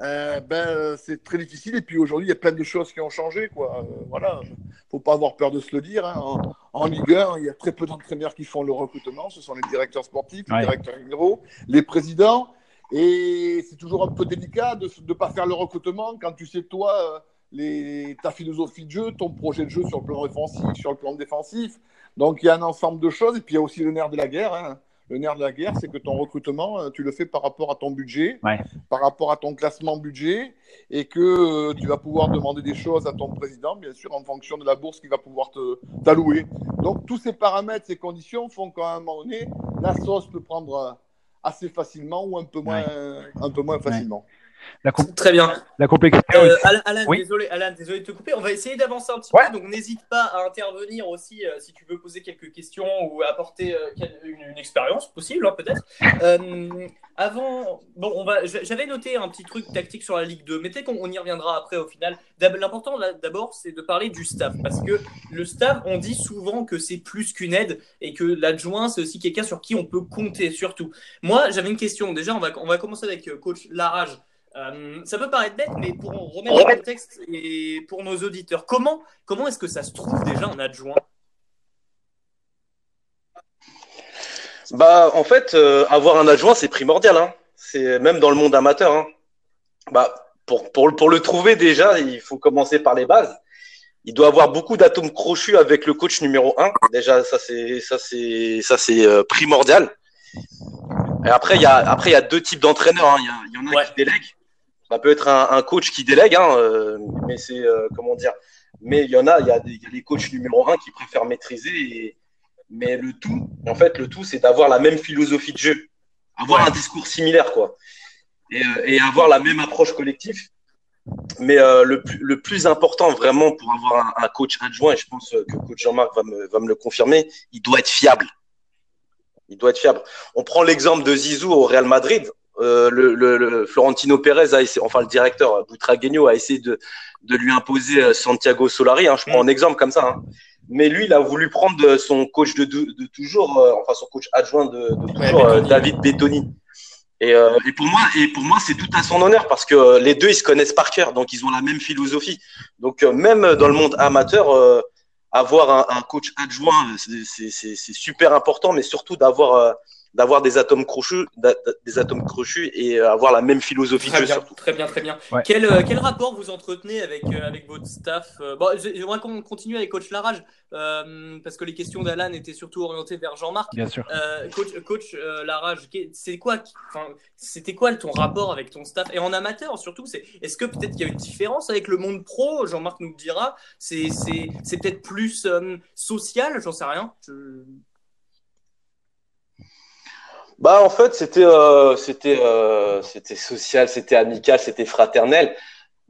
euh, ben, c'est très difficile. Et puis aujourd'hui, il y a plein de choses qui ont changé. Quoi. Euh, voilà, faut pas avoir peur de se le dire. Hein. En, Ligue 1, il y a très peu d'entraîneurs qui font le recrutement. Ce sont les directeurs sportifs, les directeurs généraux, les présidents. Et c'est toujours un peu délicat de ne pas faire le recrutement quand tu sais, toi, euh, les, ta philosophie de jeu, ton projet de jeu sur le plan offensif, sur le plan défensif. Donc, il y a un ensemble de choses. Et puis, il y a aussi le nerf de la guerre. Hein le nerf de la guerre, c'est que ton recrutement, euh, tu le fais par rapport à ton budget, par rapport à ton classement budget, et que euh, tu vas pouvoir demander des choses à ton président, bien sûr, en fonction de la bourse qu'il va pouvoir t'allouer. Donc, tous ces paramètres, ces conditions font qu'à un moment donné, la sauce peut prendre euh, assez facilement ou un peu moins, un peu moins facilement. Très bien. La complexité. Euh, Alan, désolé, Alan, désolé de te couper. On va essayer d'avancer un petit peu. Donc, n'hésite pas à intervenir aussi euh, si tu veux poser quelques questions ou apporter euh, une, expérience possible, hein, peut-être. avant, bon, on va. J'avais noté un petit truc tactique sur la Ligue 2, mais peut-être qu'on y reviendra après au final. L'important d'abord, c'est de parler du staff parce que le staff, on dit souvent que c'est plus qu'une aide et que l'adjoint, c'est aussi quelqu'un sur qui on peut compter surtout. Moi, j'avais une question. Déjà, on va, on va commencer avec coach Larage. Euh, ça peut paraître bête, mais pour remettre le contexte et pour nos auditeurs, comment, comment est-ce que ça se trouve déjà en adjoint? Bah, en fait, euh, avoir un adjoint, c'est primordial. Hein. C'est même dans le monde amateur. Hein. Bah, pour, pour, pour, le trouver déjà, il faut commencer par les bases. Il doit avoir beaucoup d'atomes crochus avec le coach numéro 1. Déjà, ça c'est ça c'est ça c'est euh, primordial. Et après, il y a après il y a deux types d'entraîneurs. Hein. Il y, en a qui délèguent ça peut être un, coach qui délègue, hein, euh, mais c'est euh, comment dire. Mais il y en a, il y a, des, les coachs numéro un qui préfèrent maîtriser. mais le tout, en fait, le tout, c'est d'avoir la même philosophie de jeu, avoir un discours similaire, quoi, et, euh, avoir la même approche collective. Mais le, le, plus important vraiment pour avoir un, coach adjoint, et je pense que coach Jean-Marc va me, va me le confirmer, il doit être fiable. Il doit être fiable. On prend l'exemple de Zizou au Real Madrid. Euh, le, Florentino Pérez a essayé, enfin le directeur Butragueño a essayé de, de lui imposer euh, Santiago Solari. Hein, je prends mm. un exemple comme ça. Hein. Mais lui, il a voulu prendre son coach de, de, toujours, euh, enfin son coach adjoint de, toujours, David Bettoni. Et, et, pour moi, et pour moi, c'est tout à son honneur parce que les deux, ils se connaissent par cœur, donc ils ont la même philosophie. Donc même dans le monde amateur, avoir un, un, coach adjoint, c'est super important, mais surtout d'avoir d'avoir des atomes crochus, des atomes crochus et euh, avoir la même philosophie très bien, surtout. Très bien, très bien. Quel, euh, quel, rapport vous entretenez avec, euh, avec votre staff bon, J'aimerais qu'on continue avec coach Larage parce que les questions d'Alan étaient surtout orientées vers Jean-Marc. Bien sûr. coach, coach Larage, c'est quoi C'était quoi ton rapport avec ton staff? Et en amateur surtout Est-ce que peut-être qu'il y a une différence avec le monde pro? Jean-Marc nous le dira. C'est peut-être plus social, j'en sais rien. Bah en fait c'était euh, c'était euh, c'était social, c'était amical, c'était fraternel.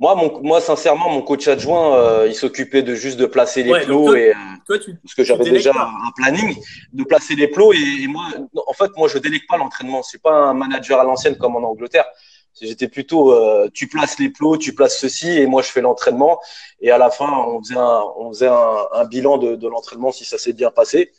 Moi mon moi sincèrement mon coach adjoint euh, il s'occupait de juste de placer les plots et parce que j'avais déjà un planning de placer les plots et, moi en fait moi je délègue pas l'entraînement, c'est pas un manager à l'ancienne comme en Angleterre. J'étais plutôt tu places les plots, tu places ceci et moi je fais l'entraînement et à la fin on faisait un on faisait un, un bilan de, de l'entraînement si ça s'est bien passé.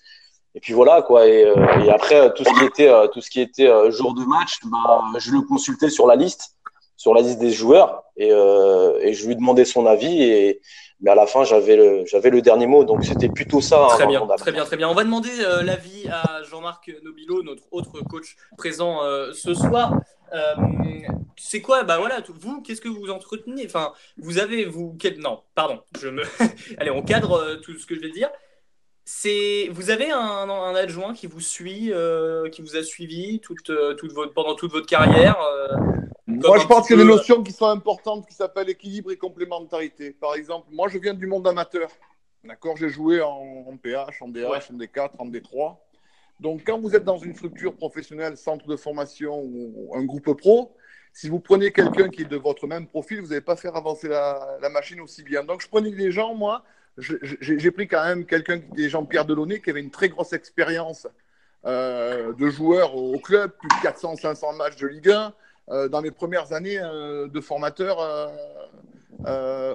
Et puis voilà quoi. Et, euh, et après tout ce qui était euh, tout ce qui était euh, jour de match, bah, je le consultais sur la liste, sur la liste des joueurs, et, et je lui demandais son avis. Et mais à la fin j'avais le j'avais le dernier mot. Donc c'était plutôt ça. Très bien, très bien, très bien. On va demander l'avis à Jean-Marc Nobilo, notre autre coach présent ce soir. c'est quoi? Bah voilà, vous, qu'est-ce que vous entretenez? Enfin, vous avez vous non, pardon, je me allez, on cadre tout ce que je vais dire c'est vous avez un, adjoint qui vous suit, euh, qui vous a suivi toute, euh, toute votre, pendant toute votre carrière. Euh, moi, je pense qu'il y a des notions qui sont importantes qui s'appellent équilibre et complémentarité. Par exemple, moi, je viens du monde amateur. D'accord, j'ai joué en, PH, en DH, en D4, en D3. Donc, quand vous êtes dans une structure professionnelle, centre de formation ou un groupe pro, si vous prenez quelqu'un qui est de votre même profil, vous n'allez pas faire avancer la, la, machine aussi bien. Donc, je prenais des gens, moi, j'ai pris quand même quelqu'un, des Jean-Pierre Delaunay, qui avait une très grosse expérience euh, de joueur au, club, plus de 400-500 matchs de Ligue 1, euh, dans mes premières années euh, de formateur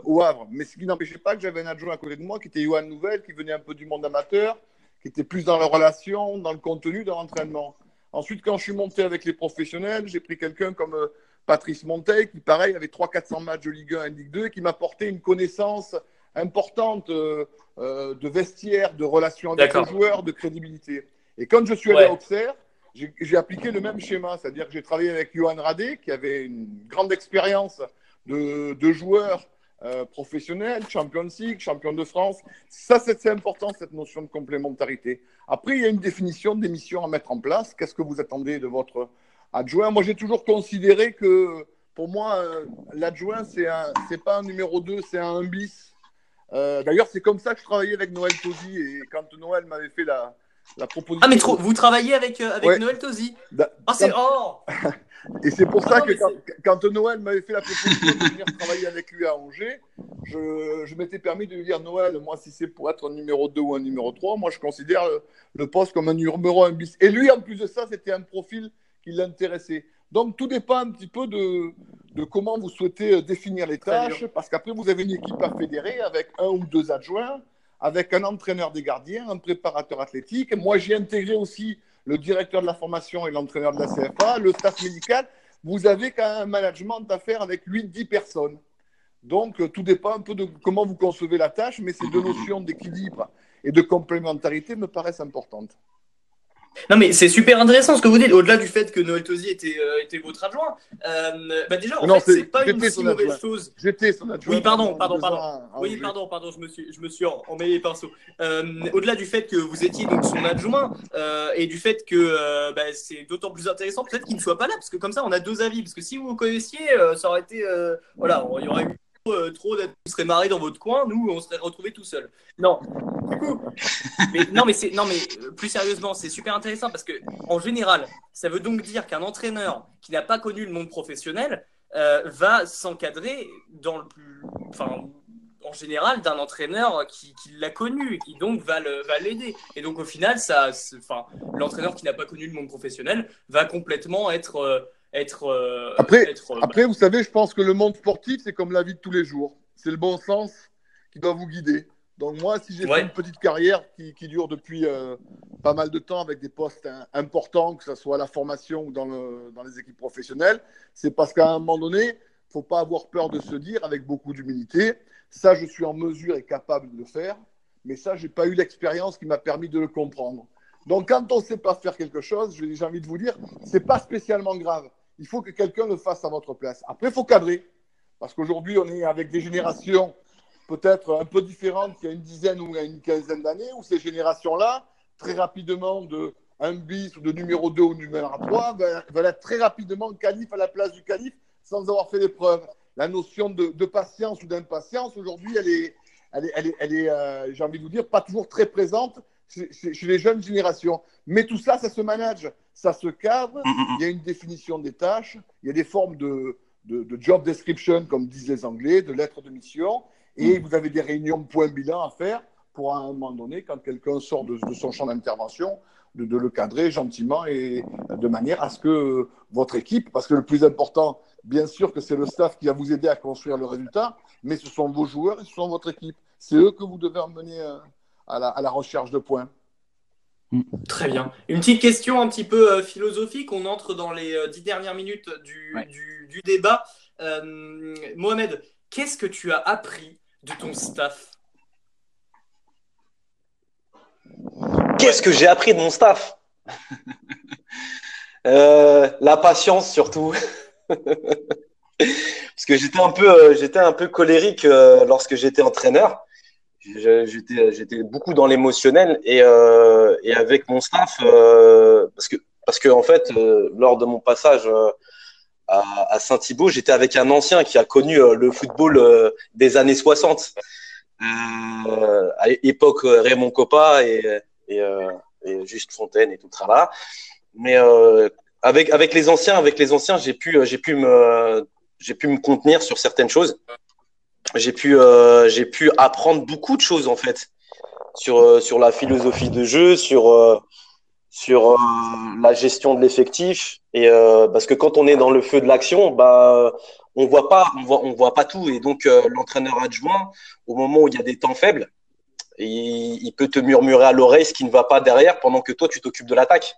au Havre. Mais ce qui n'empêchait pas que j'avais un adjoint à côté de moi, qui était Johan Nouvelle, qui venait un peu du monde amateur, qui était plus dans la relation, dans le contenu, dans l'entraînement. Ensuite, quand je suis monté avec les professionnels, j'ai pris quelqu'un comme Patrice Monteil, qui, pareil, avait 300-400 matchs de Ligue 1 et Ligue 2, et qui m'apportait une connaissance importante euh, euh, de vestiaire, de relations avec les joueurs, de crédibilité. Et quand je suis allé à Auxerre, j'ai appliqué le même schéma, c'est-à-dire que j'ai travaillé avec Johan Radé, qui avait une grande expérience de, de joueur euh, professionnel, champion League, champion de France. Ça, c'est important, cette notion de complémentarité. Après, il y a une définition des missions à mettre en place. Qu'est-ce que vous attendez de votre adjoint? Moi, j'ai toujours considéré que, pour moi, l'adjoint, c'est n'est pas un numéro 2, c'est un bis. Euh, d'ailleurs, c'est comme ça que je travaillais avec Noël Tosi. Et quand Noël m'avait fait la, la proposition. Ah, mais vous travaillez avec, euh, avec Noël Tosi Ah, c'est. Oh Et c'est pour ça que quand, Noël m'avait fait la proposition de venir travailler avec lui à Angers, je, je m'étais permis de lui dire Noël, moi, si c'est pour être un numéro 2 ou un numéro 3, moi, je considère le, poste comme un numéro 1 bis. Et lui, en plus de ça, c'était un profil qui l'intéressait. Donc, tout dépend un petit peu de, de comment vous souhaitez euh, définir les tâches, parce qu'après, vous avez une équipe à fédérer avec un ou deux adjoints, avec un entraîneur des gardiens, un préparateur athlétique. Moi, j'ai intégré aussi le directeur de la formation et l'entraîneur de la CFA, le staff médical. Vous avez quand même un management à faire avec 8-10 personnes. Donc, euh, tout dépend un peu de comment vous concevez la tâche, mais ces deux notions d'équilibre et de complémentarité me paraissent importantes. Non, mais c'est super intéressant ce que vous dites. Au-delà du fait que Noël Tosi était, euh, était votre adjoint, euh, bah déjà, en fait, c'est pas une si mauvaise chose. J'étais son adjoint. Oui, pardon, pardon, pardon. Oui, pardon, pardon, je me suis, je me suis emmêlé les pinceaux. Euh, au-delà du fait que vous étiez donc son adjoint et du fait que bah, c'est d'autant plus intéressant peut-être qu'il ne soit pas là, parce que comme ça, on a deux avis. Parce que si vous vous connaissiez, ça aurait été. voilà, il y aurait eu euh, trop d'être, vous serez marré dans votre coin, nous, on serait retrouvés tout seul. Non. Mais, non, mais c'est, non, mais euh, plus sérieusement, c'est super intéressant parce que, en général, ça veut donc dire qu'un entraîneur qui n'a pas connu le monde professionnel euh, va s'encadrer dans le plus, enfin, en général, d'un entraîneur qui, l'a connu et qui donc va, va l'aider. Et donc, au final, ça, enfin, l'entraîneur qui n'a pas connu le monde professionnel va complètement être être. Euh, après, euh, après vous savez, je pense que le monde sportif, c'est comme la vie de tous les jours. C'est le bon sens qui doit vous guider. Donc moi, si j'ai fait une petite carrière qui, qui dure depuis euh, pas mal de temps avec des postes importants, que ce soit à la formation ou dans, le, dans les équipes professionnelles, c'est parce qu'à un moment donné, il ne faut pas avoir peur de se dire, avec beaucoup d'humilité, ça, je suis en mesure et capable de le faire, mais ça, je n'ai pas eu l'expérience qui m'a permis de le comprendre. Donc quand on ne sait pas faire quelque chose, j'ai envie de vous dire, ce n'est pas spécialement grave il faut que quelqu'un le fasse à votre place. Après, il faut cadrer. Parce qu'aujourd'hui, on est avec des générations peut-être un peu différentes qu'il y a une dizaine ou une quinzaine d'années, où ces générations-là, très rapidement, de un bis ou de numéro 2 ou numéro 3, veulent être très rapidement calife à la place du calife sans avoir fait l'épreuve. La notion de, patience ou d'impatience, aujourd'hui, elle est, elle est, elle est, euh, j'ai envie de vous dire, pas toujours très présente chez, les jeunes générations. Mais tout ça, ça se manage, ça se cadre. Mm, mm, mm. Il y a une définition des tâches, il y a des formes de, de, job description, comme disent les Anglais, de lettres de mission, et vous avez des réunions point bilan à faire pour à un moment donné, quand quelqu'un sort de, son champ d'intervention, de, de, le cadrer gentiment et de manière à ce que votre équipe, parce que le plus important, bien sûr que c'est le staff qui va vous aider à construire le résultat, mais ce sont vos joueurs et ce sont votre équipe. C'est eux que vous devez emmener à la, recherche de points. Mm. Très bien. Une petite question un petit peu euh, philosophique. On entre dans les euh, dix dernières minutes du, du, débat. Euh, Mohamed, qu'est-ce que tu as appris de ton staff? Qu'est-ce que j'ai appris de mon staff? La patience surtout. Parce que j'étais un peu, j'étais un peu colérique lorsque j'étais entraîneur j'étais beaucoup dans l'émotionnel et, euh, et, avec mon staff euh, parce que parce que en fait euh, lors de mon passage à, Saint-Thibault j'étais avec un ancien qui a connu le football des années 60 à l'époque Raymond Coppa et, et, Juste Fontaine et tout ça là. Mais avec avec les anciens avec les anciens j'ai pu j'ai pu me j'ai pu me contenir sur certaines choses j'ai pu, euh, j'ai pu apprendre beaucoup de choses en fait sur, euh, sur la philosophie de jeu, sur, euh, sur la gestion de l'effectif. Et parce que quand on est dans le feu de l'action, bah, on voit on voit, on voit pas tout. Et donc l'entraîneur adjoint, au moment où il y a des temps faibles, il, peut te murmurer à l'oreille ce qui ne va pas derrière pendant que toi tu t'occupes de l'attaque.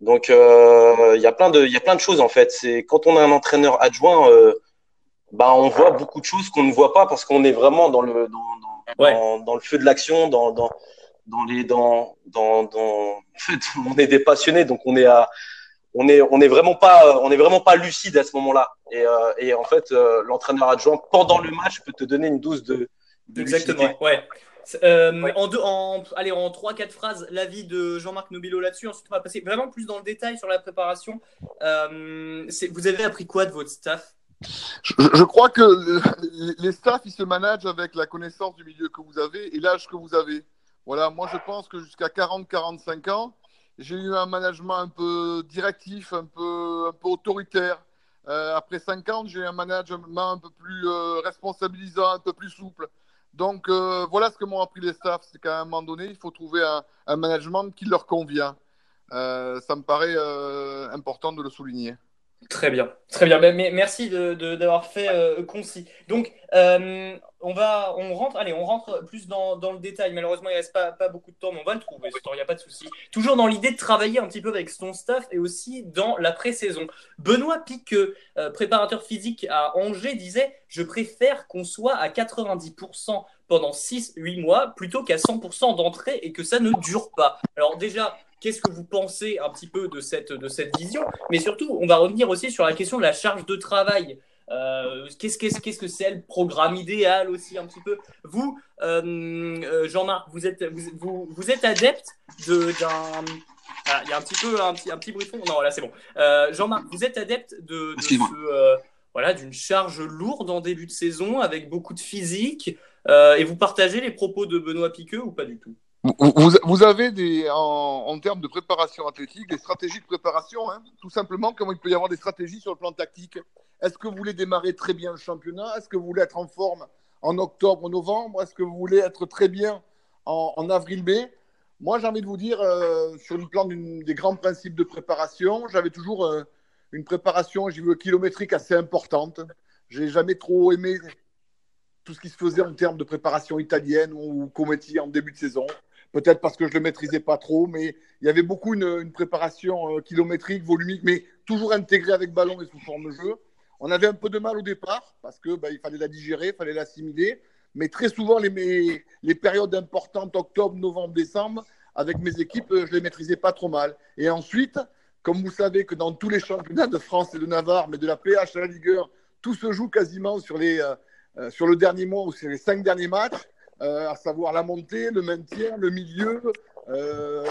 Donc il y a plein de, y a plein de choses en fait. Quand on a un entraîneur adjoint bah, on voit beaucoup de choses qu'on ne voit pas parce qu'on est vraiment dans le, dans, dans, dans, le feu de l'action, dans, dans, dans les, dans, dans, dans, en fait, on est des passionnés, donc on est à, on est, on est vraiment pas, on est vraiment pas lucide à ce moment-là. Et, euh, et en fait, euh, l'entraîneur adjoint pendant le match peut te donner une dose de, Exactement, ouais. Euh, en, deux, en, allez, en 3-4 phrases, l'avis de Jean-Marc Nobilo là-dessus. Ensuite, on va passer vraiment plus dans le détail sur la préparation. Euh, vous avez appris quoi de votre staff? Je, crois que les staffs, ils se managent avec la connaissance du milieu que vous avez et l'âge que vous avez. Voilà, moi je pense que jusqu'à 40-45 ans, j'ai eu un management un peu directif, un peu, un peu autoritaire. Euh, après 50, j'ai un management un peu plus euh, responsabilisant, un peu plus souple. Donc euh, voilà ce que m'ont appris les staffs, c'est qu'à un moment donné, il faut trouver un, un management qui leur convient. ça me paraît important de le souligner. Très bien, très bien. Ben, merci d'avoir fait euh, concis. Donc, euh, on va, on rentre, allez, on rentre plus dans, le détail. Malheureusement, il reste pas, pas, beaucoup de temps, mais on va le trouver. Ce temps, il n'y a pas de souci. Toujours dans l'idée de travailler un petit peu avec son staff et aussi dans la pré-saison. Benoît Piqueux, euh, préparateur physique à Angers, disait Je préfère qu'on soit à 90% pendant 6-8 mois plutôt qu'à 100% d'entrée et que ça ne dure pas. Alors, déjà, Qu'est-ce que vous pensez un petit peu de cette, de cette vision? Mais surtout, on va revenir aussi sur la question de la charge de travail. Euh, qu'est-ce, qu'est-ce, qu'est-ce que c'est le programme idéal aussi un petit peu? Vous, euh, euh, Jean-Marc, vous êtes, vous, vous, êtes adepte de, d'un... Ah, il y a un petit peu un petit, un petit bruit de fond. Non, là c'est bon. Jean-Marc, vous êtes adepte de, voilà, d'une charge lourde en début de saison avec beaucoup de physique et vous partagez les propos de Benoît Piqueux ou pas du tout? Vous, avez des, en, termes de préparation athlétique des stratégies de préparation, hein, tout simplement, comme il peut y avoir des stratégies sur le plan tactique. Est-ce que vous voulez démarrer très bien le championnat? Est-ce que vous voulez être en forme en octobre, novembre? Est-ce que vous voulez être très bien en, avril-mai Moi, j'ai envie de vous dire, euh, sur le plan des grands principes de préparation, j'avais toujours euh, une préparation, j'ai vu, kilométrique assez importante. J'ai jamais trop aimé tout ce qui se faisait en termes de préparation italienne ou Cometti en début de saison peut-être parce que je ne le maîtrisais pas trop, mais il y avait beaucoup une, préparation euh, kilométrique, volumique, mais toujours intégrée avec ballon et sous forme de jeu. On avait un peu de mal au départ parce que bah, il fallait la digérer, il fallait l'assimiler, mais très souvent les, périodes importantes, octobre, novembre, décembre, avec mes équipes, euh, je les maîtrisais pas trop mal. Et ensuite, comme vous savez que dans tous les championnats de France et de Navarre, mais de la PH à la Ligue 1, tout se joue quasiment sur, les, euh, sur le dernier mois ou sur les cinq derniers matchs. Euh, à savoir la montée, le maintien, le milieu. Euh,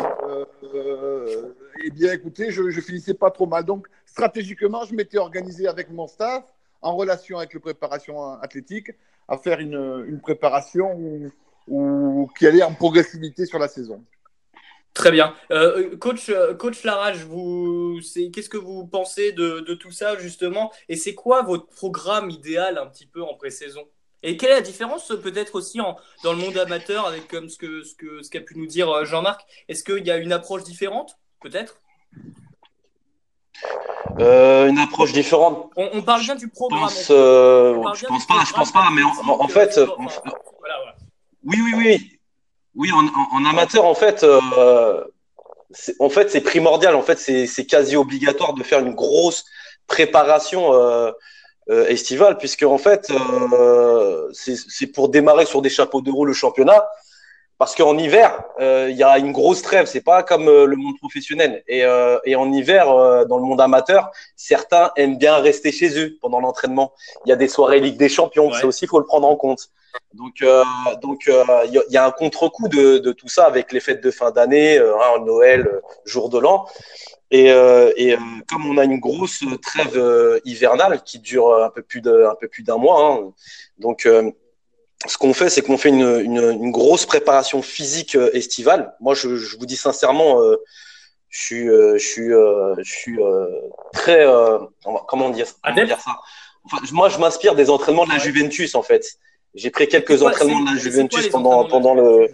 euh, eh bien, écoutez, je, finissais pas trop mal. Donc, stratégiquement, je m'étais organisé avec mon staff, en relation avec le préparation athlétique, à faire une, préparation où, qui allait en progressivité sur la saison. Très bien. coach, coach Larage, qu'est-ce que vous pensez de, de, tout ça justement? Et c'est quoi votre programme idéal un petit peu en pré-saison? Et quelle est la différence peut-être aussi en, dans le monde amateur avec comme ce que ce que ce qu'a pu nous dire euh, Jean-Marc? Est-ce qu'il y a une approche différente peut-être? Euh, une approche différente. On, parle bien du programme. Pense, euh, je pense pas, je pense pas, mais en, fait, oui, oui, oui, oui, en, amateur, en fait, en fait, c'est primordial. En fait, c'est quasi obligatoire de faire une grosse préparation euh, estivale, puisque en fait, euh, c'est pour démarrer sur des chapeaux de roue le championnat. Parce qu'en hiver, euh, il y a une grosse trêve. C'est pas comme le monde professionnel. Et, et en hiver, dans le monde amateur, certains aiment bien rester chez eux pendant l'entraînement. Il y a des soirées Ligue des Champions. Ça aussi, il faut le prendre en compte. Donc, donc il y, a un contre-coup de, de, tout ça avec les fêtes de fin d'année, hein, Noël, jour de l'an. Et, euh, et euh, comme on a une grosse trêve euh, hivernale qui dure un peu plus d'un peu plus d'un mois, hein, donc ce qu'on fait, c'est qu'on fait une, une, une, grosse préparation physique estivale. Moi, je, je, vous dis sincèrement, je suis, je suis, je suis très, comment dire, comment dire ça? Enfin, Moi, je m'inspire des entraînements de la Juventus, en fait. J'ai pris quelques entraînements de la Juventus pendant, pendant le.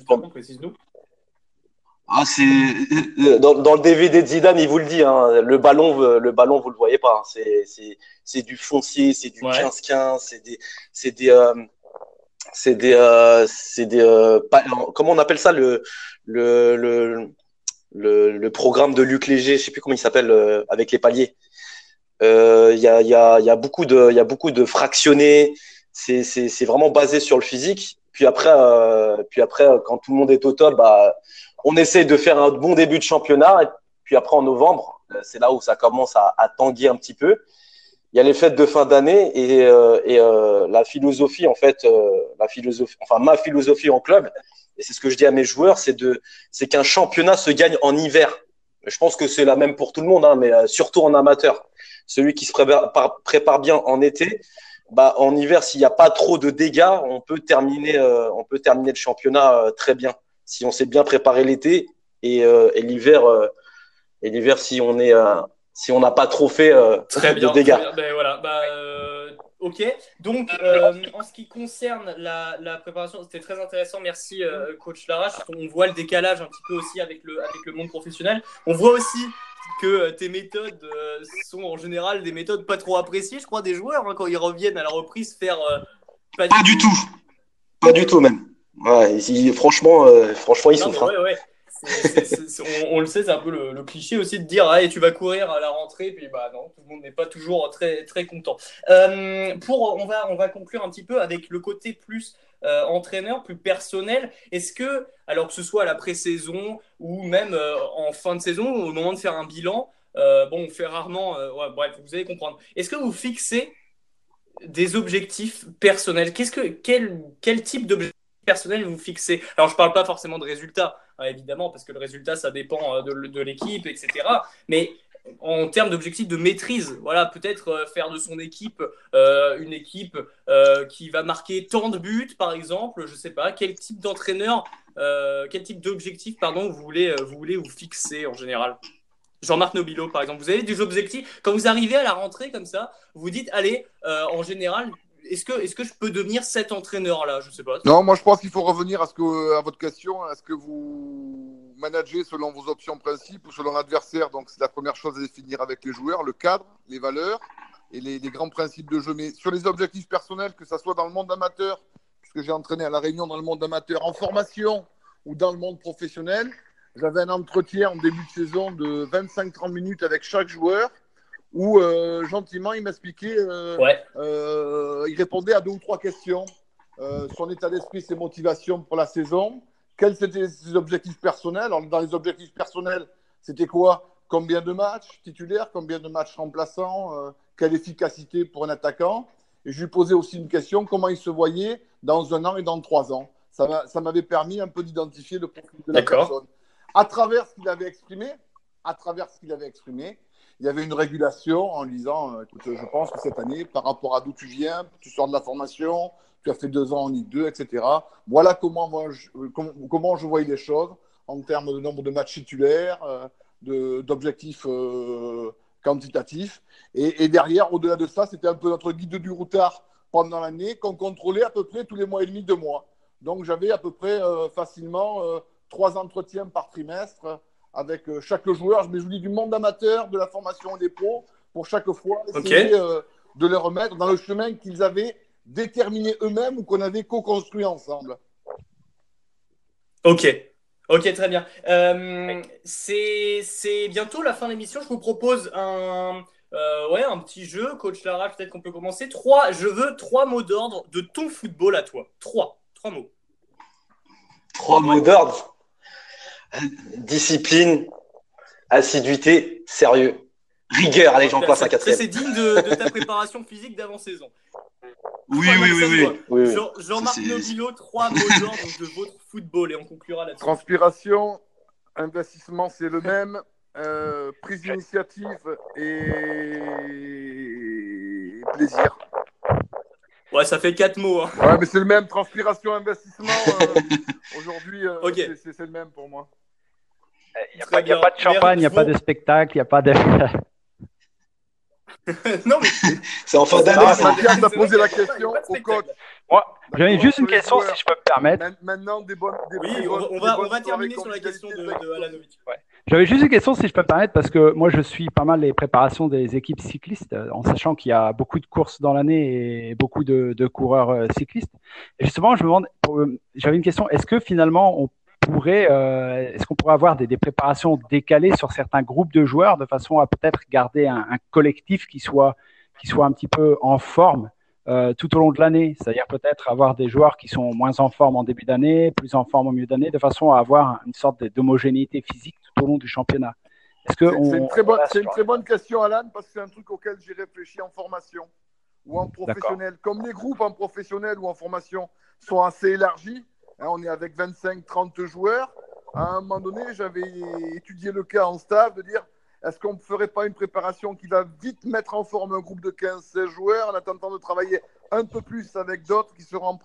Ah, c'est euh, dans, dans, le DVD de Zidane, il vous le dit. Hein, le ballon, le ballon, vous le voyez pas. Hein, c'est c'est du foncier, c'est du 15-15, c'est des c'est des euh, c'est des euh, c'est des euh, comment on appelle ça le le le le, le programme de Luc Léger, je sais plus comment il s'appelle euh, avec les paliers. Il y a il y a il y a beaucoup de il y a beaucoup de fractionnés. C'est vraiment basé sur le physique. Puis après puis après quand tout le monde est au top, bah on essaie de faire un bon début de championnat. Et puis après, en novembre, euh, c'est là où ça commence à, tanguer un petit peu. Il y a les fêtes de fin d'année et, euh, euh, la philosophie, en fait, la philosophie, enfin ma philosophie en club, et c'est ce que je dis à mes joueurs, c'est de, c'est qu'un championnat se gagne en hiver. Je pense que c'est la même pour tout le monde, hein, mais surtout en amateur. Celui qui se prépare, prépare bien en été, bah, en hiver, s'il n'y a pas trop de dégâts, on peut terminer, on peut terminer le championnat très bien si on s'est bien préparé l'été et, l'hiver, et l'hiver si on est si on n'a pas trop fait très de dégâts. Ben, voilà, bah, Ok, donc euh, en ce qui concerne la, préparation, c'était très intéressant, merci euh, coach Larache. On voit le décalage un petit peu aussi avec le, avec le monde professionnel. On voit aussi que euh, tes méthodes sont en général des méthodes pas trop appréciées, je crois, des joueurs hein, quand ils reviennent à la reprise faire. pas, du tout. Pas du tout même. franchement, franchement, ils sont hein on, le sait, c'est un peu le, cliché aussi de dire tu vas courir à la rentrée, puis bah non, tout le monde n'est pas toujours très, très content. Euh, pour, on, va, on va conclure un petit peu avec le côté plus euh, entraîneur, plus personnel. Est-ce que, alors que ce soit à la pré-saison ou même euh, en fin de saison, au moment de faire un bilan, bon, on fait rarement, bref, vous allez comprendre. Est-ce que vous fixez des objectifs personnels? Qu'est-ce que, quel, quel type d'objectifs personnels vous fixez? Alors, je ne parle pas forcément de résultats Hein, évidemment, parce que le résultat, ça dépend euh, de, l'équipe, etc. Mais en termes d'objectifs de maîtrise, voilà, peut-être euh, faire de son équipe euh, une équipe qui va marquer tant de buts, par exemple, je sais pas, quel type d'entraîneur, quel type d'objectif, pardon, vous voulez, vous voulez vous fixer en général? Jean-Marc Nobilo, par exemple, vous avez des objectifs, quand vous arrivez à la rentrée comme ça, vous dites, allez, en général, est-ce que, est que je peux devenir cet entraîneur-là? Je sais pas. Non, moi je pense qu'il faut revenir à, ce que, à votre question. Est-ce que vous managez selon vos options principes ou selon l'adversaire. Donc c'est la première chose à définir avec les joueurs, le cadre, les valeurs et les, grands principes de jeu. Mais sur les objectifs personnels, que ce soit dans le monde amateur, puisque j'ai entraîné à La Réunion dans le monde amateur, en formation ou dans le monde professionnel, j'avais un entretien en début de saison de 25-30 minutes avec chaque joueur où euh, gentiment il m'expliquait, euh, euh, il répondait à deux ou trois questions, son état d'esprit, ses motivations pour la saison, quels étaient ses objectifs personnels. Alors, dans les objectifs personnels, c'était quoi Combien de matchs titulaires, combien de matchs remplaçants, quelle efficacité pour un attaquant Et je lui posais aussi une question, comment il se voyait dans un an et dans trois ans Ça m'avait permis un peu d'identifier le profil de la personne. À travers ce qu'il avait exprimé, à travers ce qu'il avait exprimé, il y avait une régulation en disant euh, écoute, je pense que cette année, par rapport à d'où tu viens, tu sors de la formation, tu as fait deux ans en Ligue 2, etc. Voilà comment, moi, je, euh, comment, je voyais les choses en termes de nombre de matchs titulaires, euh, d'objectifs quantitatifs. Et, derrière, au-delà de ça, c'était un peu notre guide du routard pendant l'année qu'on contrôlait à peu près tous les mois et demi, deux mois. Donc j'avais à peu près facilement trois entretiens par trimestre avec euh, chaque joueur. Mais je vous dis du monde amateur, de la formation des pros, pour chaque fois essayer euh, de les remettre dans le chemin qu'ils avaient déterminé eux-mêmes ou qu'on avait co-construit ensemble. Ok. Ok, très bien. Euh, c'est bientôt la fin de l'émission. Je vous propose un, ouais, un petit jeu. Coach Lara, peut-être qu'on peut commencer. Trois, je veux trois mots d'ordre de ton football à toi. Trois. Trois mots. Trois mots d'ordre discipline, assiduité, sérieux. Rigueur, allez, j'en place un quatrième. C'est digne de, ta préparation physique d'avant-saison. Oui, oui, oui, oui, Jean-Marc Nobilo, trois mots d'ordre de votre football et on conclura là-dessus. Transpiration, investissement, c'est le même. Euh, prise d'initiative et plaisir. Ouais, ça fait quatre mots. Hein. Ouais, mais c'est le même. Transpiration, investissement. Euh, aujourd'hui, euh, c'est le même pour moi. Il n'y a, pas de champagne, il n'y a pas de spectacle, il n'y a pas de. non, mais. C'est en fin d'année. Mathias m'a posé la question au coach. Moi, j'avais juste une question, si je peux me permettre. Maintenant, des bonnes. oui, on, va, on va terminer sur la question de, de Alanovic. Ouais. J'avais juste une question, si je peux me permettre, parce que moi, je suis pas mal les préparations des équipes cyclistes, en sachant qu'il y a beaucoup de courses dans l'année et beaucoup de, de coureurs euh, cyclistes. Et justement, je me demande, euh, j'avais une question, est-ce que finalement, on pourrait, euh, est-ce qu'on pourrait avoir des, des, préparations décalées sur certains groupes de joueurs de façon à peut-être garder un, un, collectif qui soit, qui soit un petit peu en forme euh, tout au long de l'année, c'est-à-dire peut-être avoir des joueurs qui sont moins en forme en début d'année, plus en forme au milieu d'année, de façon à avoir une sorte d'homogénéité physique tout au long du championnat. Une, très bonne, c'est une très bonne question, Alan, parce que c'est un truc auquel j'ai réfléchi en formation ou en professionnel. Comme les groupes en professionnel ou en formation sont assez élargis, Hein, on est avec 25-30 joueurs. À un moment donné, j'avais étudié le cas en staff de dire est-ce qu'on ne ferait pas une préparation qui va vite mettre en forme un groupe de 15-16 joueurs en attendant de travailler un peu plus avec d'autres qui seront,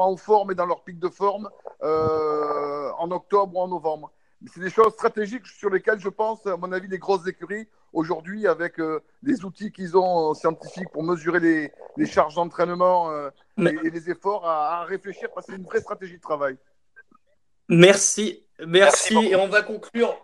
en forme et dans leur pic de forme euh, en octobre ou en novembre. C'est des choses stratégiques sur lesquelles je pense, à mon avis, les grosses écuries aujourd'hui, avec euh, les outils qu'ils ont scientifiques pour mesurer les, les charges d'entraînement et, les efforts, à, à réfléchir parce que c'est une vraie stratégie de travail. Merci, merci. merci et on va conclure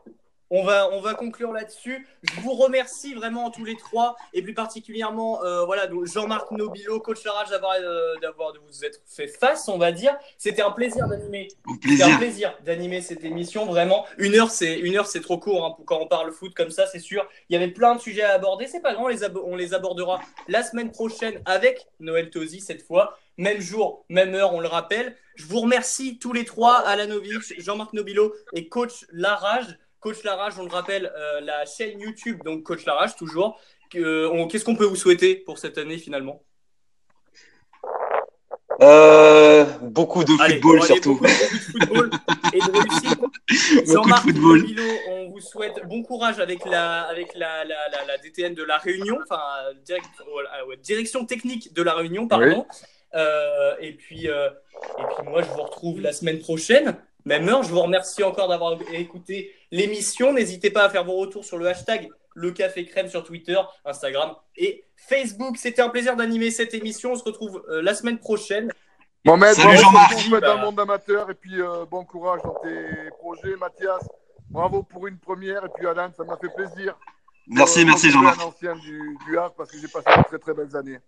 on va, on va conclure là-dessus. Je vous remercie vraiment tous les trois et plus particulièrement euh, voilà, Jean-Marc Nobilo, coach Larage, d'avoir, euh, d'avoir de vous être fait face, on va dire. C'était un plaisir d'animer. C'était un plaisir d'animer cette émission, vraiment. Une heure, c'est, une heure, c'est trop court hein, quand on parle foot comme ça, c'est sûr. Il y avait plein de sujets à aborder. C'est pas grand, on les, on les abordera la semaine prochaine avec Noël Tosi cette fois. Même jour, même heure, on le rappelle. Je vous remercie tous les trois, Alanovic, Jean-Marc Nobilo et coach Larage. Coach Larage, on le rappelle, euh, la chaîne YouTube, donc Coach Larage toujours. Euh, qu'est-ce qu'on peut vous souhaiter pour cette année finalement? Euh, beaucoup de football surtout. Beaucoup, de football et de réussite. Jean-Marc on vous souhaite bon courage avec la, avec la, la, la, DTN de la Réunion, enfin direction technique de la Réunion, pardon. et, puis, et puis moi, je vous retrouve la semaine prochaine même heure. Je vous remercie encore d'avoir écouté l'émission. N'hésitez pas à faire vos retours sur le hashtag le café crème sur Twitter, Instagram et Facebook. C'était un plaisir d'animer cette émission. On se retrouve euh, la semaine prochaine. Mohamed, Salut Jean-Marc. dans le monde amateur et puis euh, bon courage dans tes projets. Mathias, bravo pour une première et puis Alain, ça m'a fait plaisir. Merci, euh, merci Jean-Marc. un ancien du, du Havre parce que j'ai passé de très très belles années.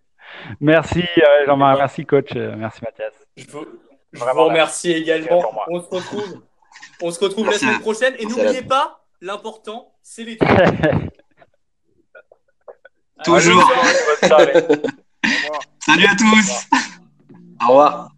Merci Jean-Marc, merci coach, merci Mathias. Je vous remercie également. On se retrouve, on se retrouve la semaine prochaine. Et n'oubliez pas, l'important, c'est les Toujours. Salut à tous. Au revoir.